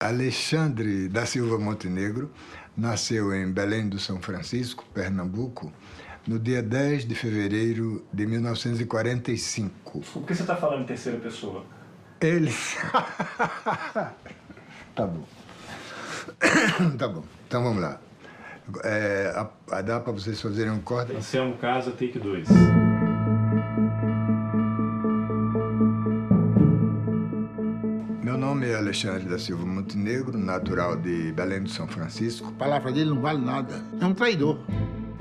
Alexandre da Silva Montenegro nasceu em Belém do São Francisco, Pernambuco, no dia 10 de fevereiro de 1945. Por que você está falando em terceira pessoa? Ele. tá bom. tá bom. Então vamos lá. É, a, a, dá para vocês fazerem um corte? Anselmo Casa, take 2. Alexandre da Silva Montenegro, natural de Belém do São Francisco. A palavra dele não vale nada. É um traidor.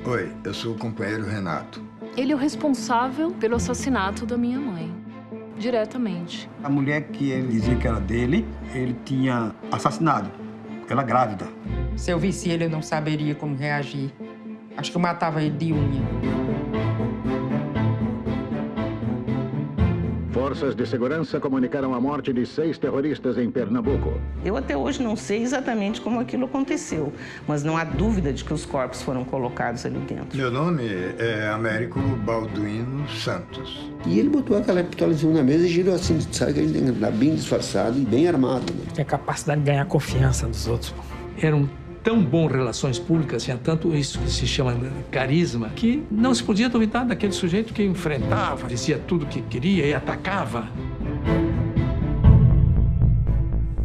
Oi, eu sou o companheiro Renato. Ele é o responsável pelo assassinato da minha mãe. Diretamente. A mulher que ele dizia que era dele, ele tinha assassinado. Ela grávida. Se eu visse ele, eu não saberia como reagir. Acho que eu matava ele de unha. Forças de segurança comunicaram a morte de seis terroristas em Pernambuco. Eu até hoje não sei exatamente como aquilo aconteceu, mas não há dúvida de que os corpos foram colocados ali dentro. Meu nome é Américo Balduino Santos. E ele botou aquela pistola na mesa e girou assim, sabe que ele andar bem disfarçado e bem armado. Né? Tem a capacidade de ganhar confiança dos outros. Era um tão bom relações públicas, tinha tanto isso que se chama carisma, que não se podia duvidar daquele sujeito que enfrentava, dizia tudo que queria e atacava.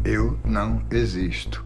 Eu não existo.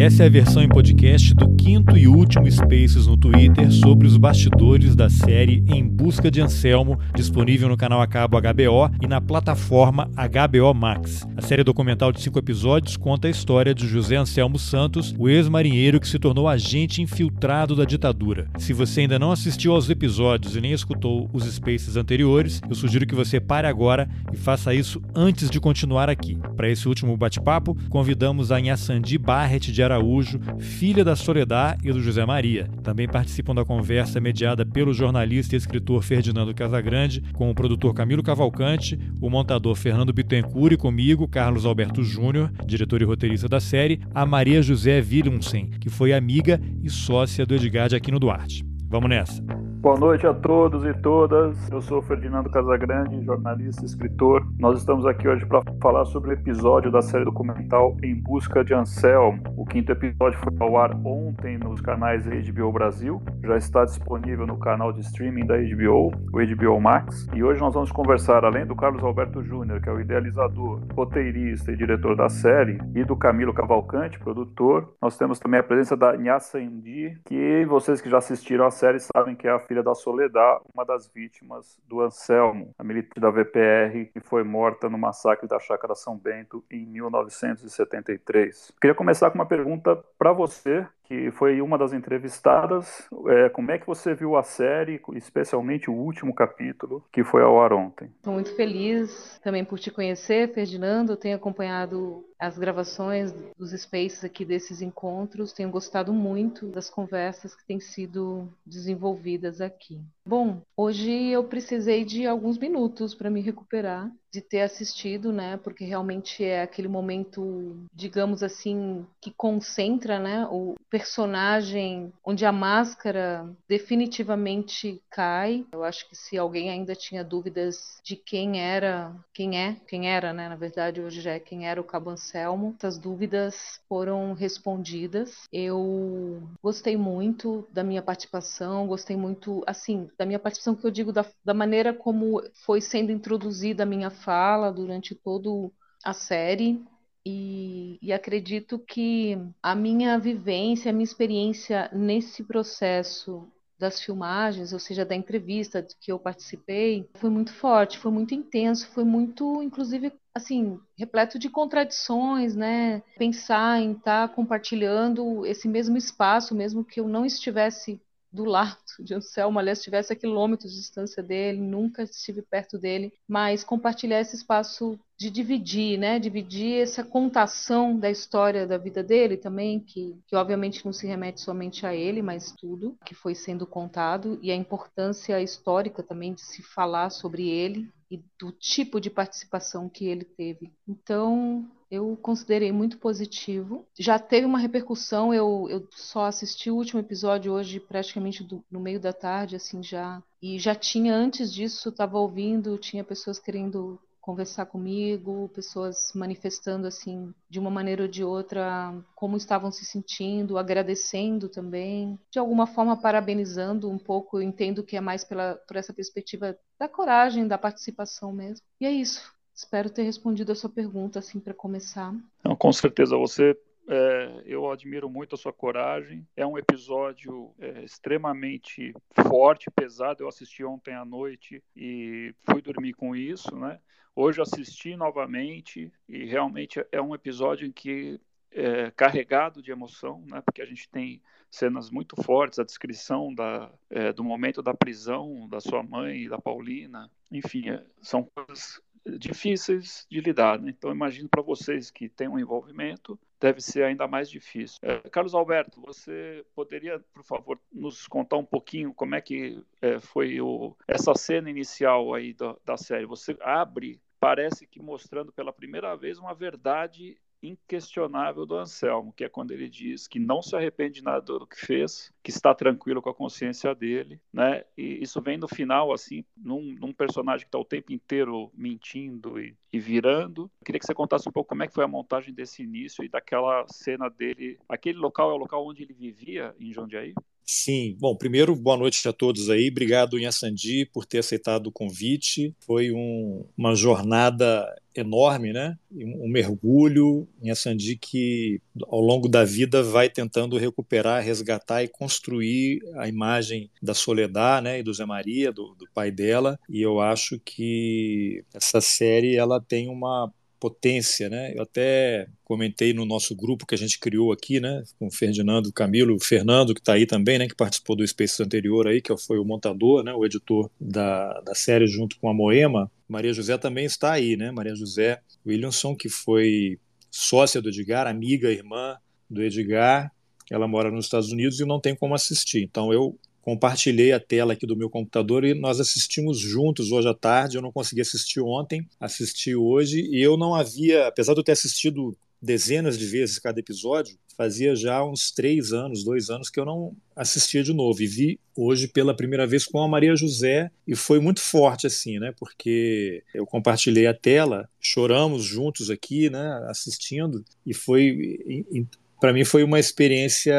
Essa é a versão em podcast do quinto e último Spaces no Twitter sobre os bastidores da série Em Busca de Anselmo, disponível no canal a cabo HBO e na plataforma HBO Max. A série documental de cinco episódios conta a história de José Anselmo Santos, o ex-marinheiro que se tornou agente infiltrado da ditadura. Se você ainda não assistiu aos episódios e nem escutou os Spaces anteriores, eu sugiro que você pare agora e faça isso antes de continuar aqui. Para esse último bate-papo, convidamos a Inhaçandi Barrett de Araújo, filha da Soledad e do José Maria. Também participam da conversa mediada pelo jornalista e escritor Ferdinando Casagrande, com o produtor Camilo Cavalcante, o montador Fernando Bittencourt e comigo, Carlos Alberto Júnior, diretor e roteirista da série, a Maria José Willumsen, que foi amiga e sócia do Edgar de Aquino Duarte. Vamos nessa! Boa noite a todos e todas. Eu sou Ferdinando Casagrande, jornalista e escritor. Nós estamos aqui hoje para falar sobre o episódio da série documental Em Busca de Anselmo. O quinto episódio foi ao ar ontem nos canais HBO Brasil. Já está disponível no canal de streaming da HBO, o HBO Max. E hoje nós vamos conversar, além do Carlos Alberto Júnior, que é o idealizador, roteirista e diretor da série, e do Camilo Cavalcante, produtor, nós temos também a presença da Nhassa Indi, que vocês que já assistiram a série sabem que é a filha da Soledad, uma das vítimas do Anselmo, a militante da VPR que foi morta no massacre da Chácara São Bento em 1973. Queria começar com uma pergunta para você, que foi uma das entrevistadas. É, como é que você viu a série, especialmente o último capítulo, que foi ao ar ontem? Estou muito feliz também por te conhecer, Ferdinando. Tenho acompanhado as gravações dos spaces aqui desses encontros, tenho gostado muito das conversas que têm sido desenvolvidas aqui. Bom, hoje eu precisei de alguns minutos para me recuperar de ter assistido, né? Porque realmente é aquele momento, digamos assim, que concentra, né, o personagem onde a máscara definitivamente cai. Eu acho que se alguém ainda tinha dúvidas de quem era, quem é, quem era, né, na verdade hoje já é quem era o Cabo Anselmo, essas dúvidas foram respondidas. Eu gostei muito da minha participação, gostei muito, assim, da minha participação que eu digo da, da maneira como foi sendo introduzida a minha fala durante todo a série. E, e, acredito que a minha vivência, a minha experiência nesse processo das filmagens, ou seja, da entrevista que eu participei, foi muito forte, foi muito intenso, foi muito, inclusive, assim, repleto de contradições, né? Pensar em estar tá compartilhando esse mesmo espaço, mesmo que eu não estivesse do lado de Anselmo, aliás, estivesse a quilômetros de distância dele, nunca estive perto dele, mas compartilhar esse espaço de dividir, né? Dividir essa contação da história da vida dele também, que, que obviamente não se remete somente a ele, mas tudo que foi sendo contado e a importância histórica também de se falar sobre ele e do tipo de participação que ele teve. Então, eu considerei muito positivo. Já teve uma repercussão, eu, eu só assisti o último episódio hoje praticamente do, no meio da tarde, assim, já. E já tinha, antes disso, estava ouvindo, tinha pessoas querendo conversar comigo, pessoas manifestando assim de uma maneira ou de outra como estavam se sentindo, agradecendo também, de alguma forma parabenizando um pouco. Eu entendo que é mais pela por essa perspectiva da coragem, da participação mesmo. E é isso. Espero ter respondido a sua pergunta assim para começar. Não, com certeza você é, eu admiro muito a sua coragem. É um episódio é, extremamente forte, pesado. Eu assisti ontem à noite e fui dormir com isso, né? Hoje assisti novamente e realmente é um episódio em que é carregado de emoção, né? Porque a gente tem cenas muito fortes, a descrição da, é, do momento da prisão da sua mãe, da Paulina, enfim, é, são coisas difíceis de lidar. Né? Então, imagino para vocês que têm um envolvimento, deve ser ainda mais difícil. É, Carlos Alberto, você poderia, por favor, nos contar um pouquinho como é que é, foi o, essa cena inicial aí da, da série? Você abre, parece que mostrando pela primeira vez uma verdade inquestionável do Anselmo, que é quando ele diz que não se arrepende de nada do que fez, que está tranquilo com a consciência dele, né? E isso vem no final, assim, num, num personagem que está o tempo inteiro mentindo e, e, virando. Eu queria que você contasse um pouco como é que foi a montagem desse início e daquela cena dele. Aquele local é o local onde ele vivia, em Jundiaí? Sim, bom, primeiro, boa noite a todos aí. Obrigado, Inhassandi, por ter aceitado o convite. Foi um, uma jornada enorme, né? Um, um mergulho em Assandi que, ao longo da vida, vai tentando recuperar, resgatar e construir a imagem da Soledad, né? E do Zé Maria, do, do pai dela. E eu acho que essa série ela tem uma potência, né? Eu até comentei no nosso grupo que a gente criou aqui, né, com o Ferdinando, Camilo, o Fernando que está aí também, né, que participou do Space anterior aí, que foi o montador, né, o editor da, da série junto com a Moema. Maria José também está aí, né? Maria José Williamson, que foi sócia do Edgar, amiga, irmã do Edgar. Ela mora nos Estados Unidos e não tem como assistir. Então eu compartilhei a tela aqui do meu computador e nós assistimos juntos hoje à tarde. Eu não consegui assistir ontem, assisti hoje e eu não havia, apesar de eu ter assistido dezenas de vezes cada episódio, fazia já uns três anos, dois anos que eu não assistia de novo e vi hoje pela primeira vez com a Maria José e foi muito forte assim, né? Porque eu compartilhei a tela, choramos juntos aqui, né? Assistindo e foi para mim foi uma experiência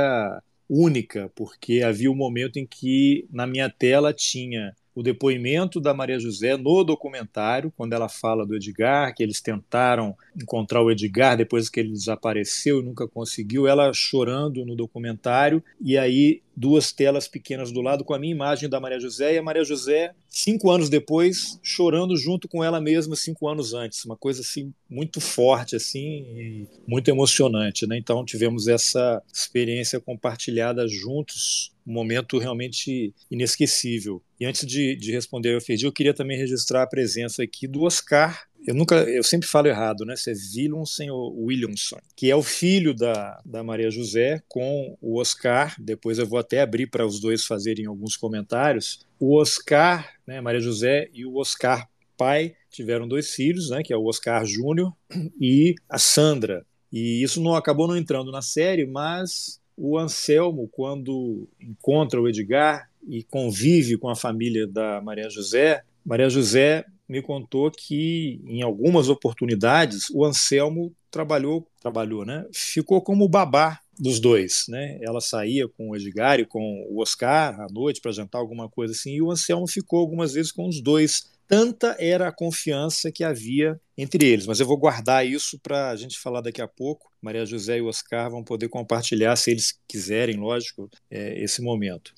única, porque havia um momento em que na minha tela tinha o depoimento da Maria José no documentário, quando ela fala do Edgar, que eles tentaram encontrar o Edgar depois que ele desapareceu e nunca conseguiu, ela chorando no documentário, e aí duas telas pequenas do lado com a minha imagem da Maria José e a Maria José, cinco anos depois, chorando junto com ela mesma cinco anos antes. Uma coisa assim muito forte, assim, muito emocionante. Né? Então tivemos essa experiência compartilhada juntos, um momento realmente inesquecível. E antes de, de responder ao Ferdi, eu queria também registrar a presença aqui do Oscar eu nunca, eu sempre falo errado, né? Se é Willumsen ou Williamson, que é o filho da, da Maria José com o Oscar. Depois eu vou até abrir para os dois fazerem alguns comentários. O Oscar, né, Maria José e o Oscar pai tiveram dois filhos, né? Que é o Oscar Júnior e a Sandra. E isso não acabou não entrando na série, mas o Anselmo, quando encontra o Edgar e convive com a família da Maria José, Maria José me contou que em algumas oportunidades o Anselmo trabalhou, trabalhou, né? Ficou como babá dos dois, né? Ela saía com o Edgar e com o Oscar à noite para jantar alguma coisa assim, e o Anselmo ficou algumas vezes com os dois. Tanta era a confiança que havia entre eles, mas eu vou guardar isso para a gente falar daqui a pouco. Maria José e o Oscar vão poder compartilhar, se eles quiserem, lógico, é, esse momento.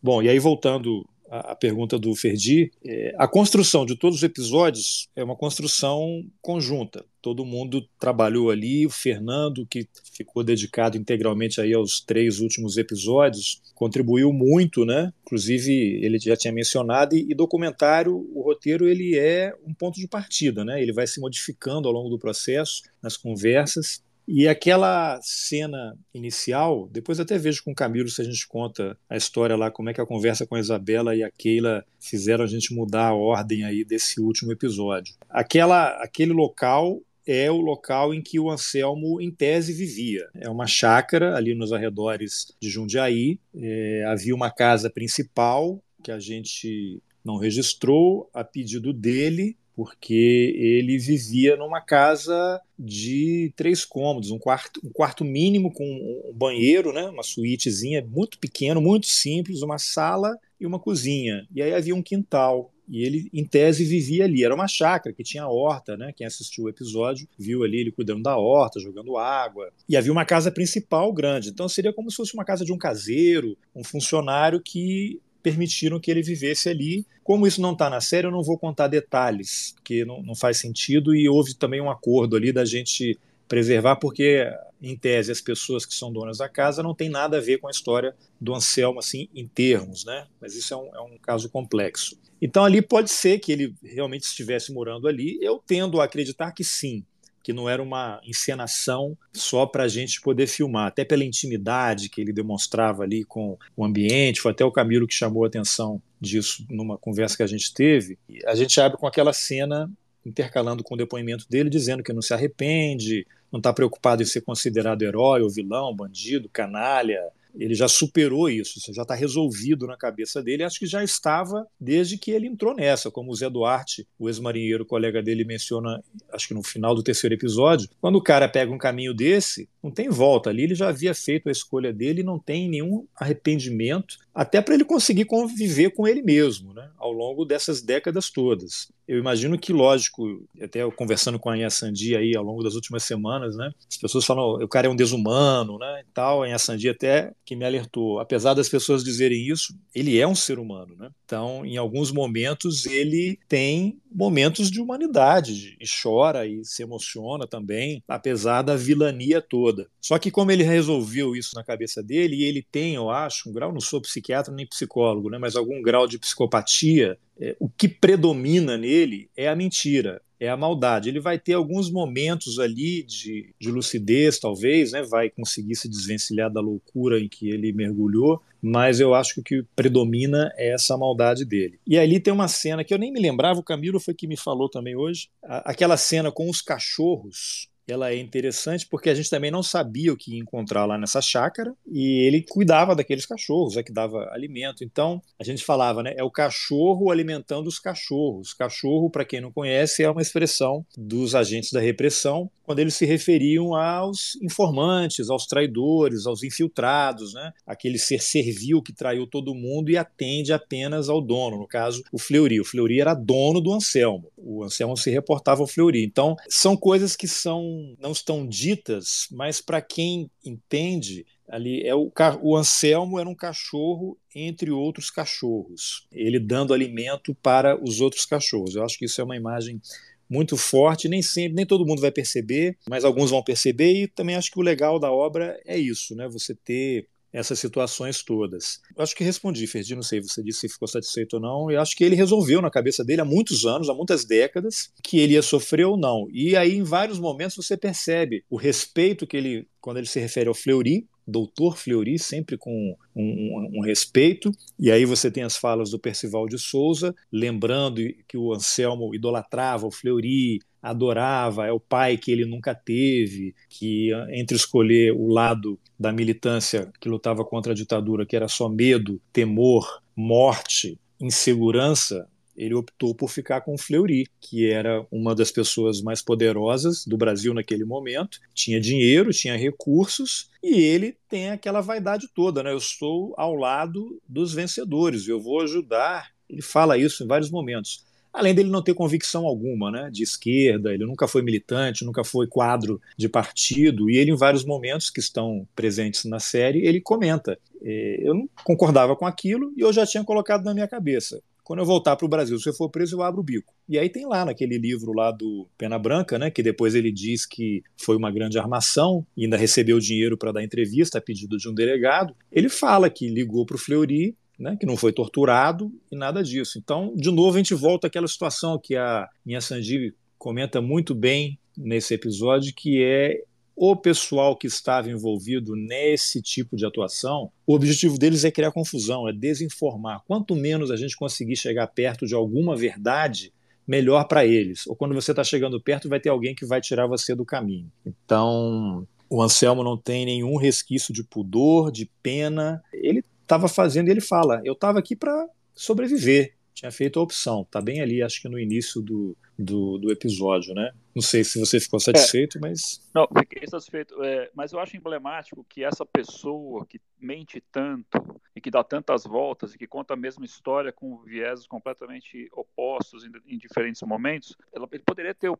Bom, e aí voltando a, pergunta do Ferdi, é, a construção de todos os episódios é uma construção conjunta. Todo mundo trabalhou ali, o Fernando, que ficou dedicado integralmente aí aos três últimos episódios, contribuiu muito, né? Inclusive, ele já tinha mencionado, e, e documentário, o roteiro, ele é um ponto de partida, né? Ele vai se modificando ao longo do processo, nas conversas, e aquela cena inicial, depois até vejo com o Camilo se a gente conta a história lá, como é que a conversa com a Isabela e a Keila fizeram a gente mudar a ordem aí desse último episódio. Aquela, aquele local é o local em que o Anselmo, em tese, vivia. É uma chácara ali nos arredores de Jundiaí. É, havia uma casa principal que a gente não registrou a pedido dele, porque ele vivia numa casa de três cômodos, um quarto, um quarto mínimo com um banheiro, né, uma suítezinha muito pequeno, muito simples, uma sala e uma cozinha. E aí havia um quintal. E ele, em tese, vivia ali. Era uma chácara que tinha horta, né? Quem assistiu o episódio viu ali ele cuidando da horta, jogando água. E havia uma casa principal grande. Então seria como se fosse uma casa de um caseiro, um funcionário que permitiram que ele vivesse ali. Como isso não está na série, eu não vou contar detalhes, porque não, não faz sentido e houve também um acordo ali da gente preservar, porque, em tese, as pessoas que são donas da casa não tem nada a ver com a história do Anselmo, assim, em termos, né? Mas isso é um, é um caso complexo. Então, ali pode ser que ele realmente estivesse morando ali. Eu tendo a acreditar que sim, que não era uma encenação só para a gente poder filmar, até pela intimidade que ele demonstrava ali com o ambiente. Foi até o Camilo que chamou a atenção disso numa conversa que a gente teve. A gente abre com aquela cena intercalando com o depoimento dele, dizendo que não se arrepende, não está preocupado em ser considerado herói ou vilão, bandido, canalha, ele já superou isso, isso já está resolvido na cabeça dele. Acho que já estava desde que ele entrou nessa, como o Zé Duarte, o ex-marinheiro, colega dele, menciona, acho que no final do terceiro episódio. Quando o cara pega um caminho desse, não tem volta ali. Ele já havia feito a escolha dele, não tem nenhum arrependimento, até para ele conseguir conviver com ele mesmo, né, ao longo dessas décadas todas. Eu imagino que, lógico, até conversando com a Inha Sandi aí ao longo das últimas semanas, né, as pessoas falam, o cara é um desumano, né, e tal. A Inha Sandi até que me alertou. Apesar das pessoas dizerem isso, ele é um ser humano, né? Então, em alguns momentos, ele tem momentos de humanidade e chora e se emociona também, apesar da vilania toda. Só que como ele resolveu isso na cabeça dele, e ele tem, eu acho, um grau, não sou psiquiatra nem psicólogo, né, mas algum grau de psicopatia, é, o que predomina nele é a mentira é a maldade. Ele vai ter alguns momentos ali de, de lucidez, talvez, né? vai conseguir se desvencilhar da loucura em que ele mergulhou, mas eu acho que o que predomina é essa maldade dele. E ali tem uma cena que eu nem me lembrava, o Camilo foi que me falou também hoje, aquela cena com os cachorros ela é interessante porque a gente também não sabia o que encontrar lá nessa chácara e ele cuidava daqueles cachorros, é que dava alimento. Então, a gente falava, né, é o cachorro alimentando os cachorros. Cachorro, para quem não conhece, é uma expressão dos agentes da repressão quando eles se referiam aos informantes, aos traidores, aos infiltrados, né? Aquele ser servil que traiu todo mundo e atende apenas ao dono, no caso, o Fleury. O Fleury era dono do Anselmo. O Anselmo se reportava ao Fleury. Então, são coisas que são não estão ditas, mas para quem entende, ali é o, o Anselmo era um cachorro entre outros cachorros, ele dando alimento para os outros cachorros. Eu acho que isso é uma imagem muito forte, nem sempre, nem todo mundo vai perceber, mas alguns vão perceber e também acho que o legal da obra é isso, né? Você ter essas situações todas. Eu acho que respondi, Ferdi, não sei, você disse se ficou satisfeito ou não, eu acho que ele resolveu na cabeça dele há muitos anos, há muitas décadas, que ele ia sofrer ou não. E aí, em vários momentos, você percebe o respeito que ele, quando ele se refere ao Fleury, doutor Fleury, sempre com um, um, um, respeito. E aí você tem as falas do Percival de Souza, lembrando que o Anselmo idolatrava o Fleury, adorava, é o pai que ele nunca teve, que entre escolher o lado da militância que lutava contra a ditadura, que era só medo, temor, morte, insegurança, ele optou por ficar com Fleury, que era uma das pessoas mais poderosas do Brasil naquele momento, tinha dinheiro, tinha recursos, e ele tem aquela vaidade toda, né? Eu estou ao lado dos vencedores, eu vou ajudar. Ele fala isso em vários momentos. Além dele não ter convicção alguma, né, de esquerda, ele nunca foi militante, nunca foi quadro de partido, e ele, em vários momentos que estão presentes na série, ele comenta: é, eu não concordava com aquilo e eu já tinha colocado na minha cabeça quando eu voltar para o Brasil, se eu for preso, eu abro o bico. E aí tem lá naquele livro lá do Pena Branca, né, que depois ele diz que foi uma grande armação e ainda recebeu dinheiro para dar entrevista a pedido de um delegado. Ele fala que ligou para o Fleury, né, que não foi torturado e nada disso. Então, de novo, a gente volta àquela situação que a minha Sandy comenta muito bem nesse episódio, que é o pessoal que estava envolvido nesse tipo de atuação, o objetivo deles é criar confusão, é desinformar. Quanto menos a gente conseguir chegar perto de alguma verdade, melhor para eles. Ou quando você está chegando perto, vai ter alguém que vai tirar você do caminho. Então, o Anselmo não tem nenhum resquício de pudor, de pena. Ele estava fazendo, ele fala: eu estava aqui para sobreviver. Tinha feito a opção. Está bem ali, acho que no início do, do, do, episódio, né? Não sei se você ficou satisfeito, é. mas. Não, fiquei satisfeito. É, mas eu acho emblemático que essa pessoa que mente tanto e que dá tantas voltas e que conta a mesma história com vieses completamente opostos em, em diferentes momentos, ela, ele poderia ter o,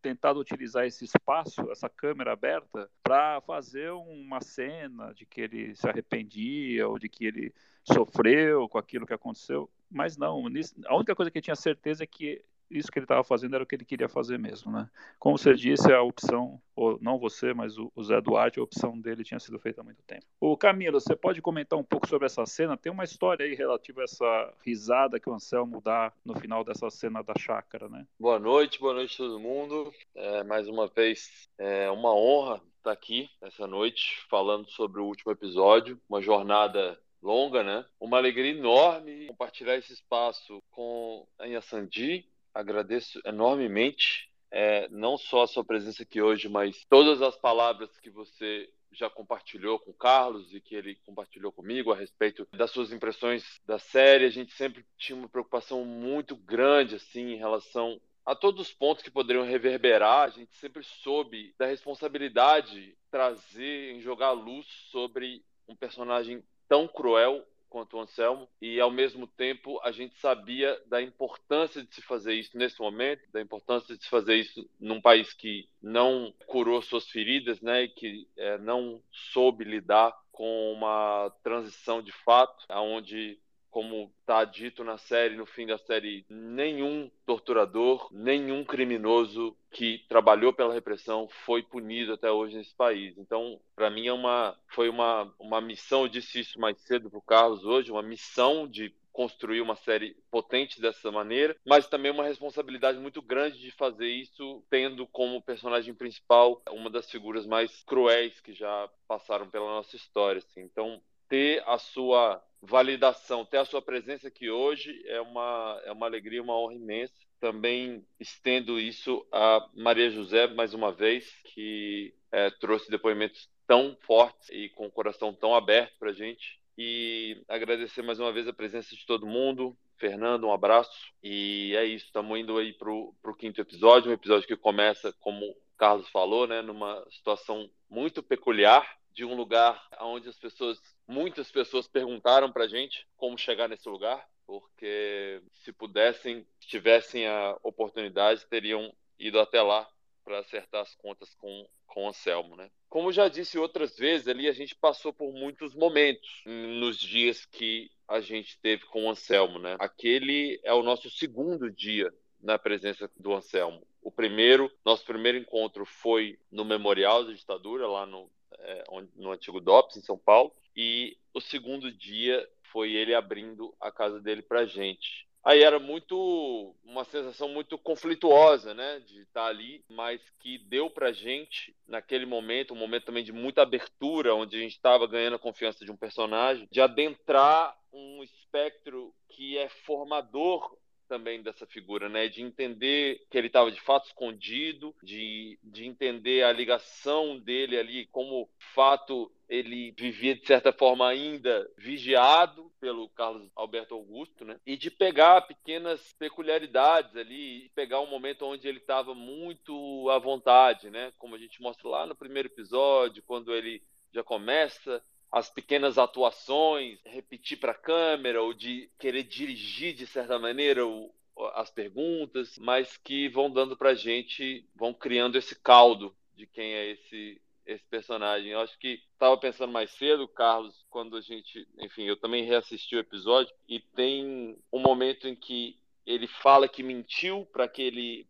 tentado utilizar esse espaço, essa câmera aberta, para fazer uma cena de que ele se arrependia ou de que ele sofreu com aquilo que aconteceu. Mas não, a única coisa que eu tinha certeza é que isso que ele estava fazendo era o que ele queria fazer mesmo, né? Como você disse, a opção, ou não você, mas o, Zé Duarte, a opção dele tinha sido feita há muito tempo. O Camilo, você pode comentar um pouco sobre essa cena? Tem uma história aí relativa a essa risada que o Anselmo dá no final dessa cena da chácara, né? Boa noite, boa noite a todo mundo. É, mais uma vez, é uma honra estar aqui essa noite falando sobre o último episódio, uma jornada longa, né? Uma alegria enorme compartilhar esse espaço com a Inhaçandi, agradeço enormemente, é, não só a sua presença aqui hoje, mas todas as palavras que você já compartilhou com o Carlos e que ele compartilhou comigo a respeito das suas impressões da série. A gente sempre tinha uma preocupação muito grande assim em relação a todos os pontos que poderiam reverberar. A gente sempre soube da responsabilidade trazer, em jogar luz sobre um personagem tão cruel quanto o Anselmo, e ao mesmo tempo a gente sabia da importância de se fazer isso nesse momento, da importância de se fazer isso num país que não curou suas feridas, né, e que é, não soube lidar com uma transição de fato, aonde como está dito na série, no fim da série, nenhum torturador, nenhum criminoso que trabalhou pela repressão foi punido até hoje nesse país. Então, para mim, é uma, foi uma, uma missão, eu disse isso mais cedo para o Carlos hoje, uma missão de construir uma série potente dessa maneira, mas também uma responsabilidade muito grande de fazer isso tendo como personagem principal uma das figuras mais cruéis que já passaram pela nossa história. Assim. Então, ter a sua validação, ter a sua presença aqui hoje é uma, é uma alegria, uma honra imensa. Também estendo isso a Maria José, mais uma vez, que é, trouxe depoimentos tão fortes e com o coração tão aberto para a gente. E agradecer mais uma vez a presença de todo mundo. Fernando, um abraço. E é isso, estamos indo aí para o quinto episódio, um episódio que começa, como o Carlos falou, né, numa situação muito peculiar, de um lugar onde as pessoas, muitas pessoas perguntaram para a gente como chegar nesse lugar, porque se pudessem, se tivessem a oportunidade, teriam ido até lá para acertar as contas com, com o Anselmo, né? Como já disse outras vezes, ali a gente passou por muitos momentos nos dias que a gente teve com o Anselmo, né? Aquele é o nosso segundo dia na presença do Anselmo. O primeiro, nosso primeiro encontro foi no Memorial da Ditadura, lá no é, no antigo DOPS, em São Paulo, e o segundo dia foi ele abrindo a casa dele para gente. Aí era muito uma sensação muito conflituosa, né, de estar ali, mas que deu para gente naquele momento, um momento também de muita abertura, onde a gente estava ganhando a confiança de um personagem, de adentrar um espectro que é formador também dessa figura, né? De entender que ele estava de fato escondido, de, de entender a ligação dele ali, como fato ele vivia de certa forma ainda vigiado pelo Carlos Alberto Augusto, né? E de pegar pequenas peculiaridades ali, pegar um momento onde ele estava muito à vontade, né? Como a gente mostra lá no primeiro episódio, quando ele já começa as pequenas atuações, repetir para a câmera ou de querer dirigir de certa maneira o, as perguntas, mas que vão dando para gente, vão criando esse caldo de quem é esse esse personagem. Eu acho que estava pensando mais cedo, Carlos, quando a gente, enfim, eu também reassisti o episódio e tem um momento em que ele fala que mentiu para aquele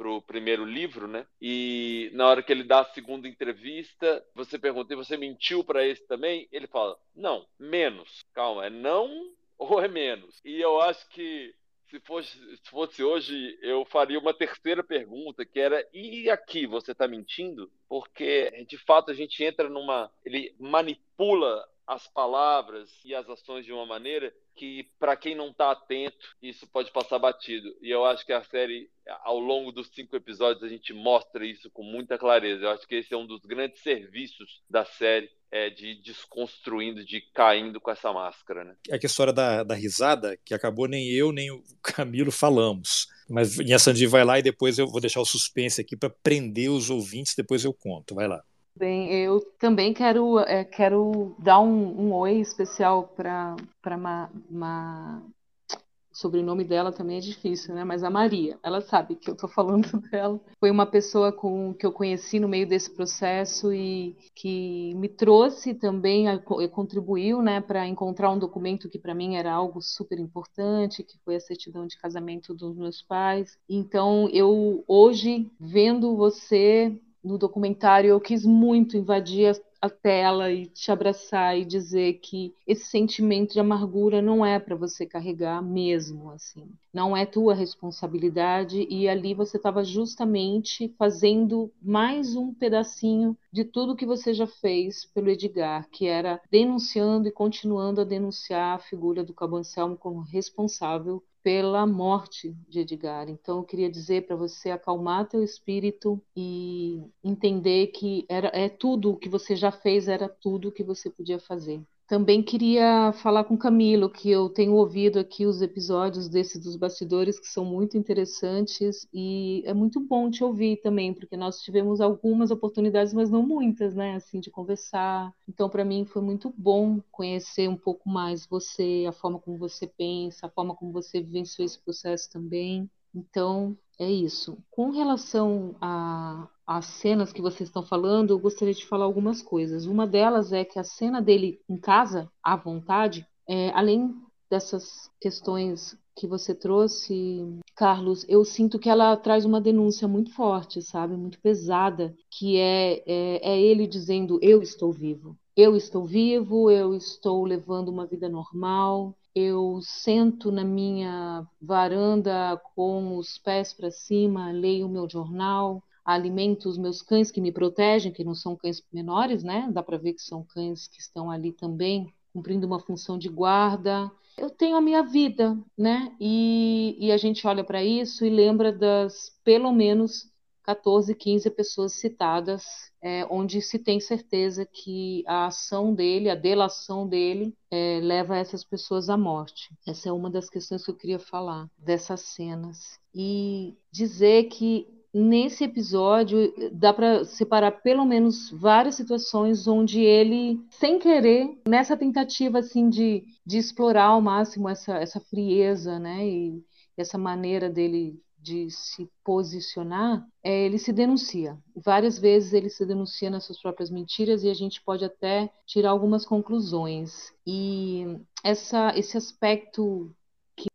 pro primeiro livro, né? E na hora que ele dá a segunda entrevista, você pergunta: e você mentiu para esse também? Ele fala: não, menos. Calma, é não ou é menos? E eu acho que se fosse, se fosse hoje, eu faria uma terceira pergunta, que era: e aqui você está mentindo? Porque de fato a gente entra numa. Ele manipula as palavras e as ações de uma maneira que, para quem não está atento, isso pode passar batido. E eu acho que a série, ao longo dos cinco episódios, a gente mostra isso com muita clareza. Eu acho que esse é um dos grandes serviços da série, é, de desconstruindo, de caindo com essa máscara. Né? É que a história da, da risada, que acabou nem eu nem o Camilo falamos. Mas a Sandy vai lá e depois eu vou deixar o suspense aqui para prender os ouvintes, depois eu conto. Vai lá. Bem, eu também quero, é, quero dar um, um oi especial para Ma, Ma... O sobrenome dela também é difícil, né? Mas a Maria, ela sabe que eu estou falando dela. Foi uma pessoa com que eu conheci no meio desse processo e que me trouxe também, contribuiu, né, para encontrar um documento que para mim era algo super importante, que foi a certidão de casamento dos meus pais. Então, eu hoje vendo você no documentário eu quis muito invadir a, a tela e te abraçar e dizer que esse sentimento de amargura não é para você carregar mesmo assim. Não é tua responsabilidade e ali você estava justamente fazendo mais um pedacinho de tudo que você já fez pelo Edgar, que era denunciando e continuando a denunciar a figura do Cabo Anselmo como responsável pela morte de Edgar. Então eu queria dizer para você acalmar teu espírito e entender que era é tudo o que você já fez, era tudo o que você podia fazer. Também queria falar com Camilo, que eu tenho ouvido aqui os episódios desses dos bastidores que são muito interessantes e é muito bom te ouvir também, porque nós tivemos algumas oportunidades, mas não muitas, né, assim de conversar. Então para mim foi muito bom conhecer um pouco mais você, a forma como você pensa, a forma como você vivenciou esse processo também. Então, é isso. Com relação às cenas que vocês estão falando, eu gostaria de falar algumas coisas. Uma delas é que a cena dele em casa, à vontade, é, além dessas questões que você trouxe, Carlos, eu sinto que ela traz uma denúncia muito forte, sabe? Muito pesada, que é, é, é ele dizendo: Eu estou vivo. Eu estou vivo, eu estou levando uma vida normal, eu sento na minha varanda com os pés para cima, leio o meu jornal, alimento os meus cães que me protegem, que não são cães menores, né? Dá para ver que são cães que estão ali também cumprindo uma função de guarda. Eu tenho a minha vida, né? E, e a gente olha para isso e lembra das pelo menos 14, 15 pessoas citadas, é, onde se tem certeza que a ação dele, a delação dele, é, leva essas pessoas à morte. Essa é uma das questões que eu queria falar dessas cenas. E dizer que nesse episódio dá para separar pelo menos várias situações onde ele, sem querer, nessa tentativa assim de, de explorar ao máximo essa, essa frieza, né, e essa maneira dele de se posicionar, é, ele se denuncia. Várias vezes ele se denuncia nas suas próprias mentiras e a gente pode até tirar algumas conclusões. E essa, esse aspecto que.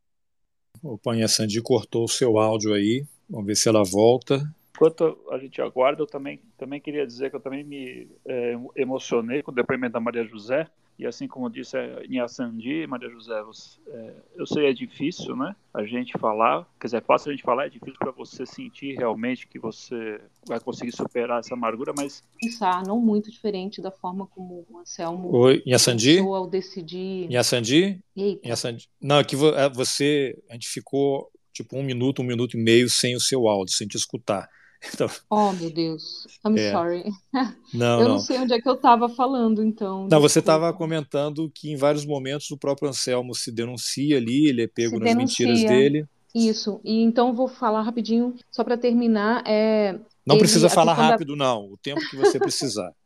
O Panha Sandi cortou o seu áudio aí. Vamos ver se ela volta. Enquanto a gente aguarda, eu também, também queria dizer que eu também me é, emocionei com o depoimento da Maria José. E assim como disse em Assandi, Maria José, você, é, eu sei é difícil, né? A gente falar, quer dizer, é fácil a gente falar, é difícil para você sentir realmente que você vai conseguir superar essa amargura, mas pensar não muito diferente da forma como o Anselmo Oi, Assandi? ao decidir. Em Assandi? Em Assandi? Não, é que é, você, a gente ficou tipo um minuto, um minuto e meio sem o seu áudio, sem te escutar. Então, oh, meu Deus. I'm é. sorry. Não, eu não. não sei onde é que eu estava falando, então. Não, desculpa. você estava comentando que em vários momentos o próprio Anselmo se denuncia ali, ele é pego se nas denuncia. mentiras dele. Isso. E então vou falar rapidinho, só para terminar. É, não ele, precisa falar rápido, da... não. O tempo que você precisar.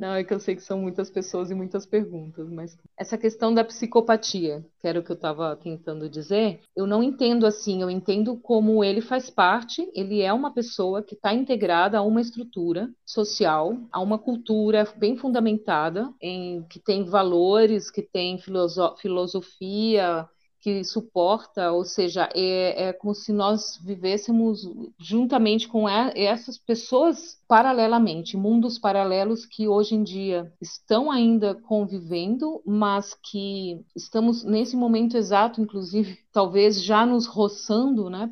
Não, é que eu sei que são muitas pessoas e muitas perguntas, mas essa questão da psicopatia, que era o que eu estava tentando dizer, eu não entendo assim, eu entendo como ele faz parte, ele é uma pessoa que está integrada a uma estrutura social, a uma cultura bem fundamentada, em que tem valores, que tem filoso filosofia, que suporta, ou seja, é, é como se nós vivêssemos juntamente com essas pessoas paralelamente, mundos paralelos que hoje em dia estão ainda convivendo, mas que estamos nesse momento exato, inclusive, talvez já nos roçando, né,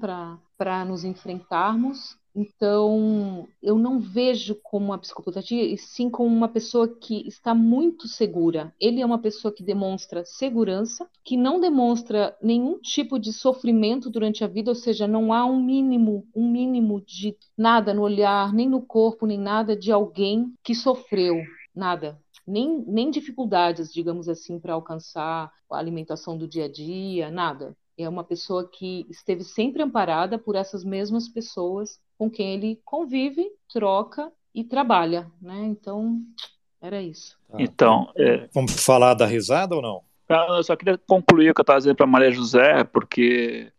para nos enfrentarmos Então, eu não vejo como uma psicopatia, e sim como uma pessoa que está muito segura. Ele é uma pessoa que demonstra segurança, que não demonstra nenhum tipo de sofrimento durante a vida, ou seja, não há um mínimo, um mínimo de nada no olhar, nem no corpo, nem nada de alguém que sofreu, nada. Nem, nem dificuldades, digamos assim, para alcançar a alimentação do dia a dia, nada é uma pessoa que esteve sempre amparada por essas mesmas pessoas com quem ele convive, troca e trabalha, né? Então, era isso. Tá. Então, é... vamos falar da risada ou não? Eu só queria concluir o que eu estava dizendo para Maria José, porque,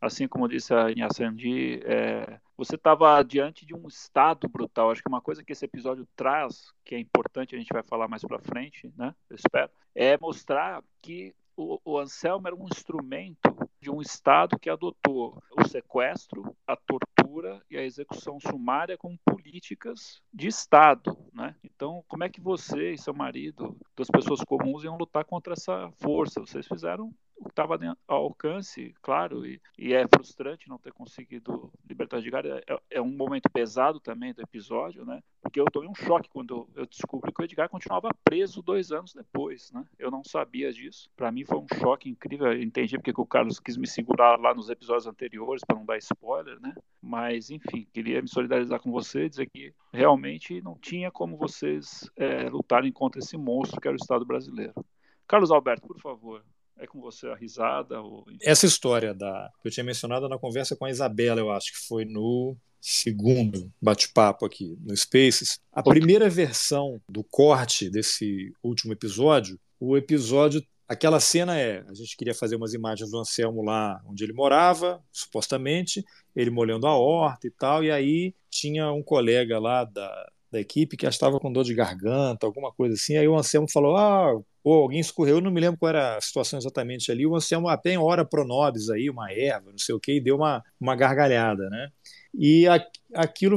assim como disse a Inhaçandi, é, você estava diante de um estado brutal. Acho que uma coisa que esse episódio traz, que é importante, a gente vai falar mais para frente, né? Eu espero, é mostrar que o, o Anselmo era um instrumento de um Estado que adotou o sequestro, a tortura e a execução sumária como políticas de Estado. Né? Então, como é que você e seu marido, duas pessoas comuns, iam lutar contra essa força? Vocês fizeram estava ao alcance, claro, e, e, é frustrante não ter conseguido libertar Edgar. É, é, um momento pesado também do episódio, né? Porque eu tomei um choque quando eu descobri que o Edgar continuava preso dois anos depois, né? Eu não sabia disso. Para mim foi um choque incrível. Eu entendi porque que o Carlos quis me segurar lá nos episódios anteriores para não dar spoiler, né? Mas, enfim, queria me solidarizar com você, dizer que realmente não tinha como vocês é, lutarem contra esse monstro que era o Estado brasileiro. Carlos Alberto, por favor, é com você a risada? Ou... Essa história da que eu tinha mencionado na conversa com a Isabela, eu acho que foi no segundo bate-papo aqui no Spaces. A primeira versão do corte desse último episódio, o episódio Aquela cena é: a gente queria fazer umas imagens do Anselmo lá onde ele morava, supostamente, ele molhando a horta e tal, e aí tinha um colega lá da, da equipe que estava com dor de garganta, alguma coisa assim. Aí o Anselmo falou: Ah, ou alguém escorreu, eu não me lembro qual era a situação exatamente ali. O Anselmo até em hora pronobis aí, uma erva, não sei o que, e deu uma, uma gargalhada, né? E a, aquilo,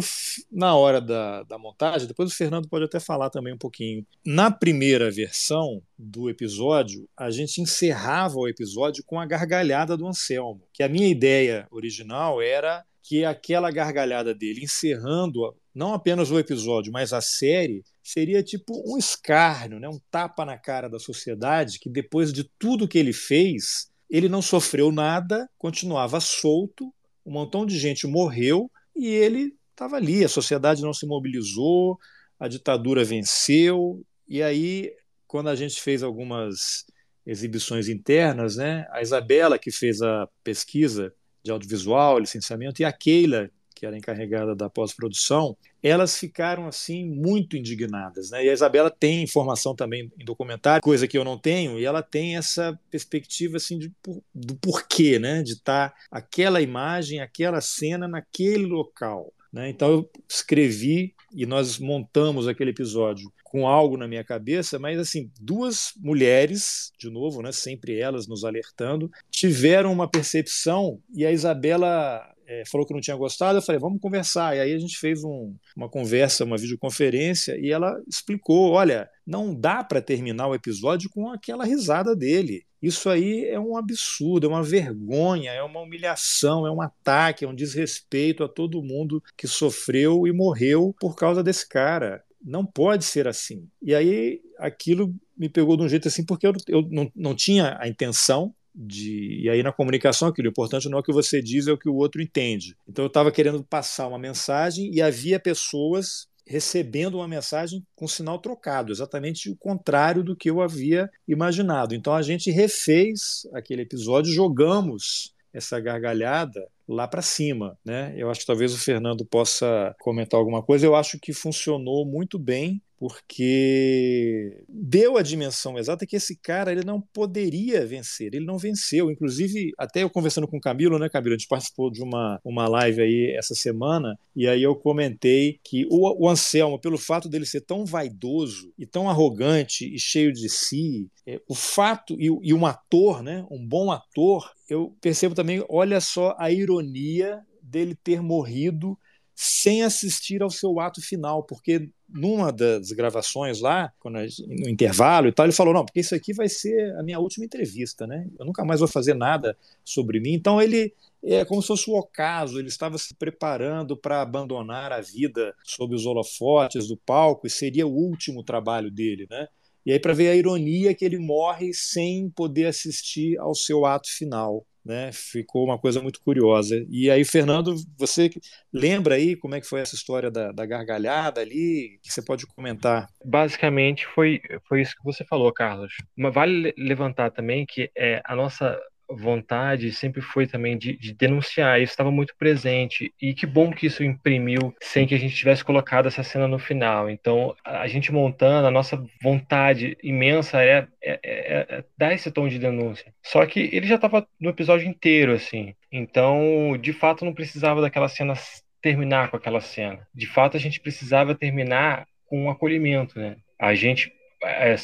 na hora da, da montagem, depois o Fernando pode até falar também um pouquinho. Na primeira versão do episódio, a gente encerrava o episódio com a gargalhada do Anselmo, que a minha ideia original era que aquela gargalhada dele, encerrando não apenas o episódio, mas a série, seria tipo um escárnio, né? um tapa na cara da sociedade, que depois de tudo que ele fez, ele não sofreu nada, continuava solto, um montão de gente morreu e ele estava ali. A sociedade não se mobilizou, a ditadura venceu. E aí, quando a gente fez algumas exibições internas, né, a Isabela, que fez a pesquisa de audiovisual, licenciamento, e a Keila, que era encarregada da pós-produção, elas ficaram assim muito indignadas, né? E a Isabela tem informação também em documentário, coisa que eu não tenho, e ela tem essa perspectiva assim de, do porquê, né? De estar tá aquela imagem, aquela cena naquele local. Né? Então eu escrevi e nós montamos aquele episódio com algo na minha cabeça, mas assim duas mulheres, de novo, né? Sempre elas nos alertando, tiveram uma percepção e a Isabela é, falou que não tinha gostado, eu falei, vamos conversar. E aí a gente fez um, uma conversa, uma videoconferência, e ela explicou: olha, não dá para terminar o episódio com aquela risada dele. Isso aí é um absurdo, é uma vergonha, é uma humilhação, é um ataque, é um desrespeito a todo mundo que sofreu e morreu por causa desse cara. Não pode ser assim. E aí aquilo me pegou de um jeito assim, porque eu, eu não, não tinha a intenção de e aí na comunicação aquilo importante não é o que você diz é o que o outro entende então eu estava querendo passar uma mensagem e havia pessoas recebendo uma mensagem com sinal trocado exatamente o contrário do que eu havia imaginado então a gente refez aquele episódio jogamos essa gargalhada lá para cima, né? Eu acho que talvez o Fernando possa comentar alguma coisa. Eu acho que funcionou muito bem porque deu a dimensão exata que esse cara ele não poderia vencer, ele não venceu. Inclusive, até eu conversando com o Camilo, né, Camilo? A gente participou de uma, uma live aí essa semana, e aí eu comentei que o, o Anselmo, pelo fato dele ser tão vaidoso e tão arrogante e cheio de si, é, o fato, e, e um ator, né, um bom ator, eu percebo também, olha só a ironia dele ter morrido sem assistir ao seu ato final, porque numa das gravações lá, quando no intervalo e tal, ele falou: não, porque isso aqui vai ser a minha última entrevista, né? Eu nunca mais vou fazer nada sobre mim. Então ele é como se fosse o ocaso, ele estava se preparando para abandonar a vida sob os holofotes do palco e seria o último trabalho dele, né? E aí para ver a ironia que ele morre sem poder assistir ao seu ato final. Né? Ficou uma coisa muito curiosa. E aí, Fernando, você lembra aí como é que foi essa história da, da gargalhada ali? que você pode comentar? Basicamente foi, foi isso que você falou, Carlos. Mas vale levantar também que é, a nossa vontade sempre foi também de, de, denunciar, isso estava muito presente. E que bom que isso imprimiu sem que a gente tivesse colocado essa cena no final. Então, a gente montando, a nossa vontade imensa é, é, é, é dar esse tom de denúncia. Só que ele já estava no episódio inteiro, assim. Então, de fato, não precisava daquela cena terminar com aquela cena. De fato, a gente precisava terminar com um acolhimento, né? A gente é,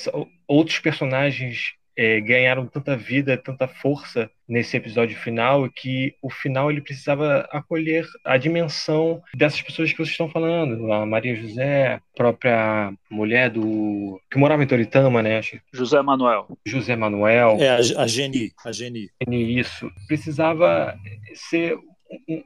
outros personagens é, ganharam tanta vida, tanta força nesse episódio final que o final ele precisava acolher a dimensão dessas pessoas que vocês estão falando, a Maria José, a própria mulher do que morava em Toritama, né? José Manuel. José Manuel. É a, a Geni, a Geni. Isso precisava ser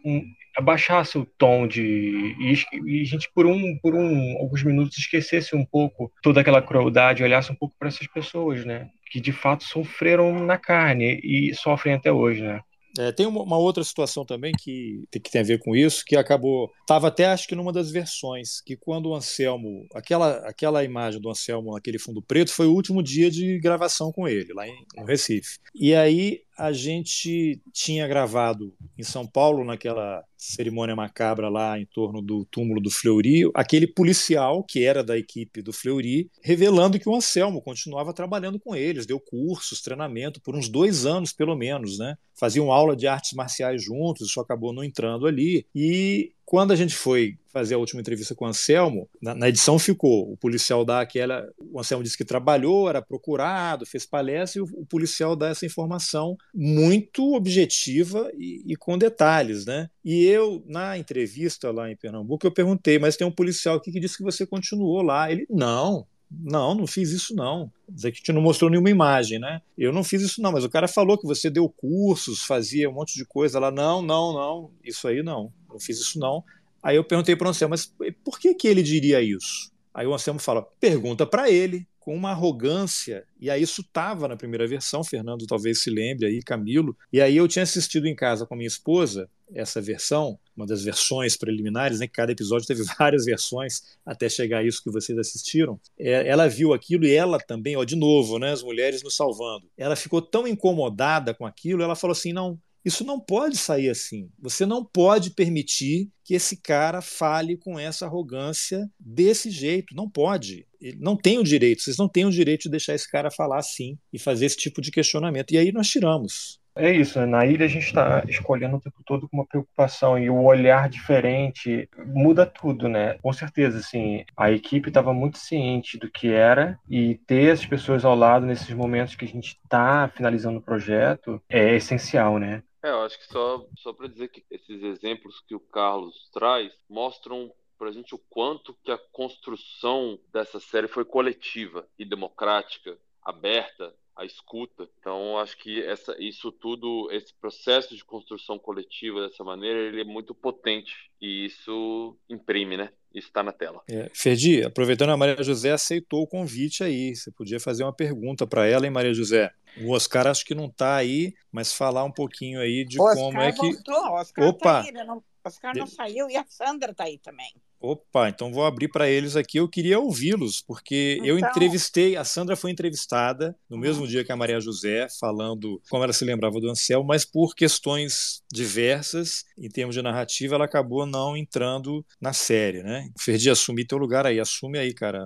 um, abaixasse o tom de e, e, a gente por um por um alguns minutos esquecesse um pouco toda aquela crueldade, olhasse um pouco para essas pessoas, né? Que de fato sofreram na carne e sofrem até hoje, né? É, tem uma, uma, outra situação também que, que tem a ver com isso, que acabou. Estava até acho que numa das versões, que quando o Anselmo. Aquela, aquela imagem do Anselmo naquele fundo preto foi o último dia de gravação com ele, lá em, no Recife. E aí a gente tinha gravado em São Paulo, naquela cerimônia macabra lá em torno do túmulo do Fleury, aquele policial que era da equipe do Fleury, revelando que o Anselmo continuava trabalhando com eles, deu cursos, treinamento por uns dois anos pelo menos, né? Faziam aula de artes marciais juntos, isso acabou não entrando ali. E quando a gente foi fazer a última entrevista com o Anselmo, na, na, edição ficou o policial dá aquela. O Anselmo disse que trabalhou, era procurado, fez palestra, e o, o policial dá essa informação muito objetiva e, e, com detalhes, né? E eu, na entrevista lá em Pernambuco, eu perguntei, mas tem um policial aqui que disse que você continuou lá. Ele, não, não, não fiz isso não. Dizer que te não mostrou nenhuma imagem, né? Eu não fiz isso não, mas o cara falou que você deu cursos, fazia um monte de coisa lá. Não, não, não, isso aí não não fiz isso não. Aí eu perguntei para o Anselmo, mas por que, que ele diria isso? Aí o Anselmo fala, pergunta para ele, com uma arrogância, e aí isso estava na primeira versão, Fernando talvez se lembre aí, Camilo, e aí eu tinha assistido em casa com a minha esposa essa versão, uma das versões preliminares, né, que cada episódio teve várias versões até chegar a isso que vocês assistiram. É, ela viu aquilo e ela também, ó, de novo, né, as mulheres nos salvando. Ela ficou tão incomodada com aquilo, ela falou assim, não, isso não pode sair assim. Você não pode permitir que esse cara fale com essa arrogância desse jeito. Não pode. Ele não tem o direito. Vocês não têm o direito de deixar esse cara falar assim e fazer esse tipo de questionamento. E aí nós tiramos. É isso, né? na ilha a gente está escolhendo o tempo todo com uma preocupação e o olhar diferente muda tudo, né? Com certeza, assim, a equipe estava muito ciente do que era e ter as pessoas ao lado nesses momentos que a gente está finalizando o projeto é essencial, né? É, eu acho que só, só para dizer que esses exemplos que o Carlos traz mostram pra gente o quanto que a construção dessa série foi coletiva e democrática, aberta à escuta. Então, acho que essa, isso tudo, esse processo de construção coletiva dessa maneira, ele é muito potente e isso imprime, né? Isso está na tela. É, Ferdi, aproveitando a Maria José aceitou o convite aí, você podia fazer uma pergunta para ela, hein, Maria José? O Oscar acho que não está aí, mas falar um pouquinho aí de Oscar como é que. Voltou, Oscar Opa! Tá aí, não, Oscar não saiu e a Sandra está aí também. Opa, então vou abrir para eles aqui. Eu queria ouvi-los, porque então... eu entrevistei, a Sandra foi entrevistada no mesmo dia que a Maria José, falando como ela se lembrava do Ansel, mas por questões diversas, em termos de narrativa, ela acabou não entrando na série, né? Ferdi, assumir teu lugar aí, assume aí, cara,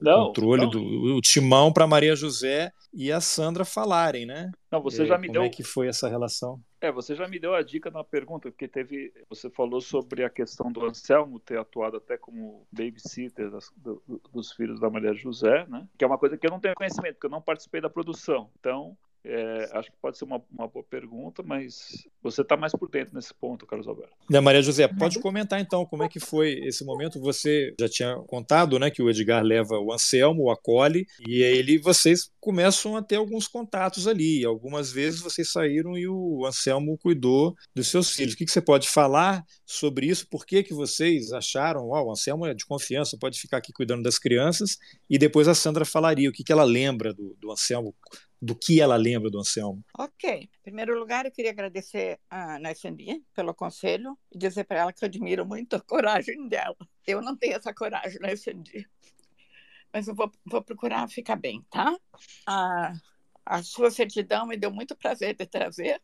o controle não. do o timão para Maria José e a Sandra falarem, né? Não, você já me deu. Como é que foi essa relação? É, você já me deu a dica na pergunta, porque teve. Você falou sobre a questão do Anselmo ter atuado até como babysitter das, do, dos filhos da Maria José, né? Que é uma coisa que eu não tenho conhecimento, porque eu não participei da produção. Então, É, acho que pode ser uma, uma boa pergunta, mas você está mais por dentro nesse ponto, Carlos Alberto. Maria José, pode comentar então como é que foi esse momento. Você já tinha contado, né, que o Edgar leva o Anselmo, o acolhe, e aí vocês começam a ter alguns contatos ali. Algumas vezes vocês saíram e o Anselmo cuidou dos seus filhos. O que, que você pode falar sobre isso? Por que, que vocês acharam, oh, o Anselmo é de confiança, pode ficar aqui cuidando das crianças? E depois a Sandra falaria o que, que ela lembra do, do Anselmo do que ela lembra do Anselmo? Ok. Em primeiro lugar, eu queria agradecer a Naisandi pelo conselho e dizer para ela que eu admiro muito a coragem dela. Eu não tenho essa coragem, Naisandi. Mas eu vou, vou procurar ficar bem, tá? A, a sua certidão me deu muito prazer de trazer,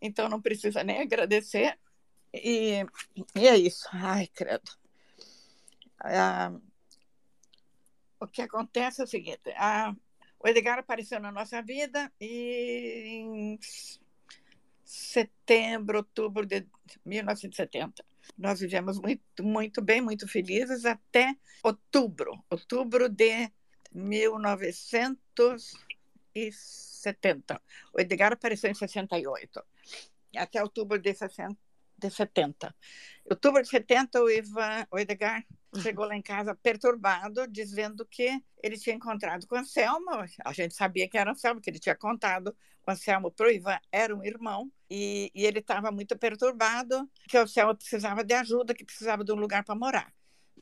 então não precisa nem agradecer. E, e é isso. Ai, credo. Ah, o que acontece é o seguinte: o Edgar apareceu na nossa vida em setembro, outubro de 1970. Nós vivemos muito, muito bem, muito felizes até outubro, outubro de 1970. O Edgar apareceu em 68, até outubro de 60, de 70. Em outubro de 70, o, Ivan, o Edgar chegou lá em casa perturbado, dizendo que ele tinha encontrado com o Anselmo. A gente sabia que era o Anselmo, que ele tinha contado. O Anselmo para o Ivan era um irmão. E, e ele estava muito perturbado, que o Anselmo precisava de ajuda, que precisava de um lugar para morar.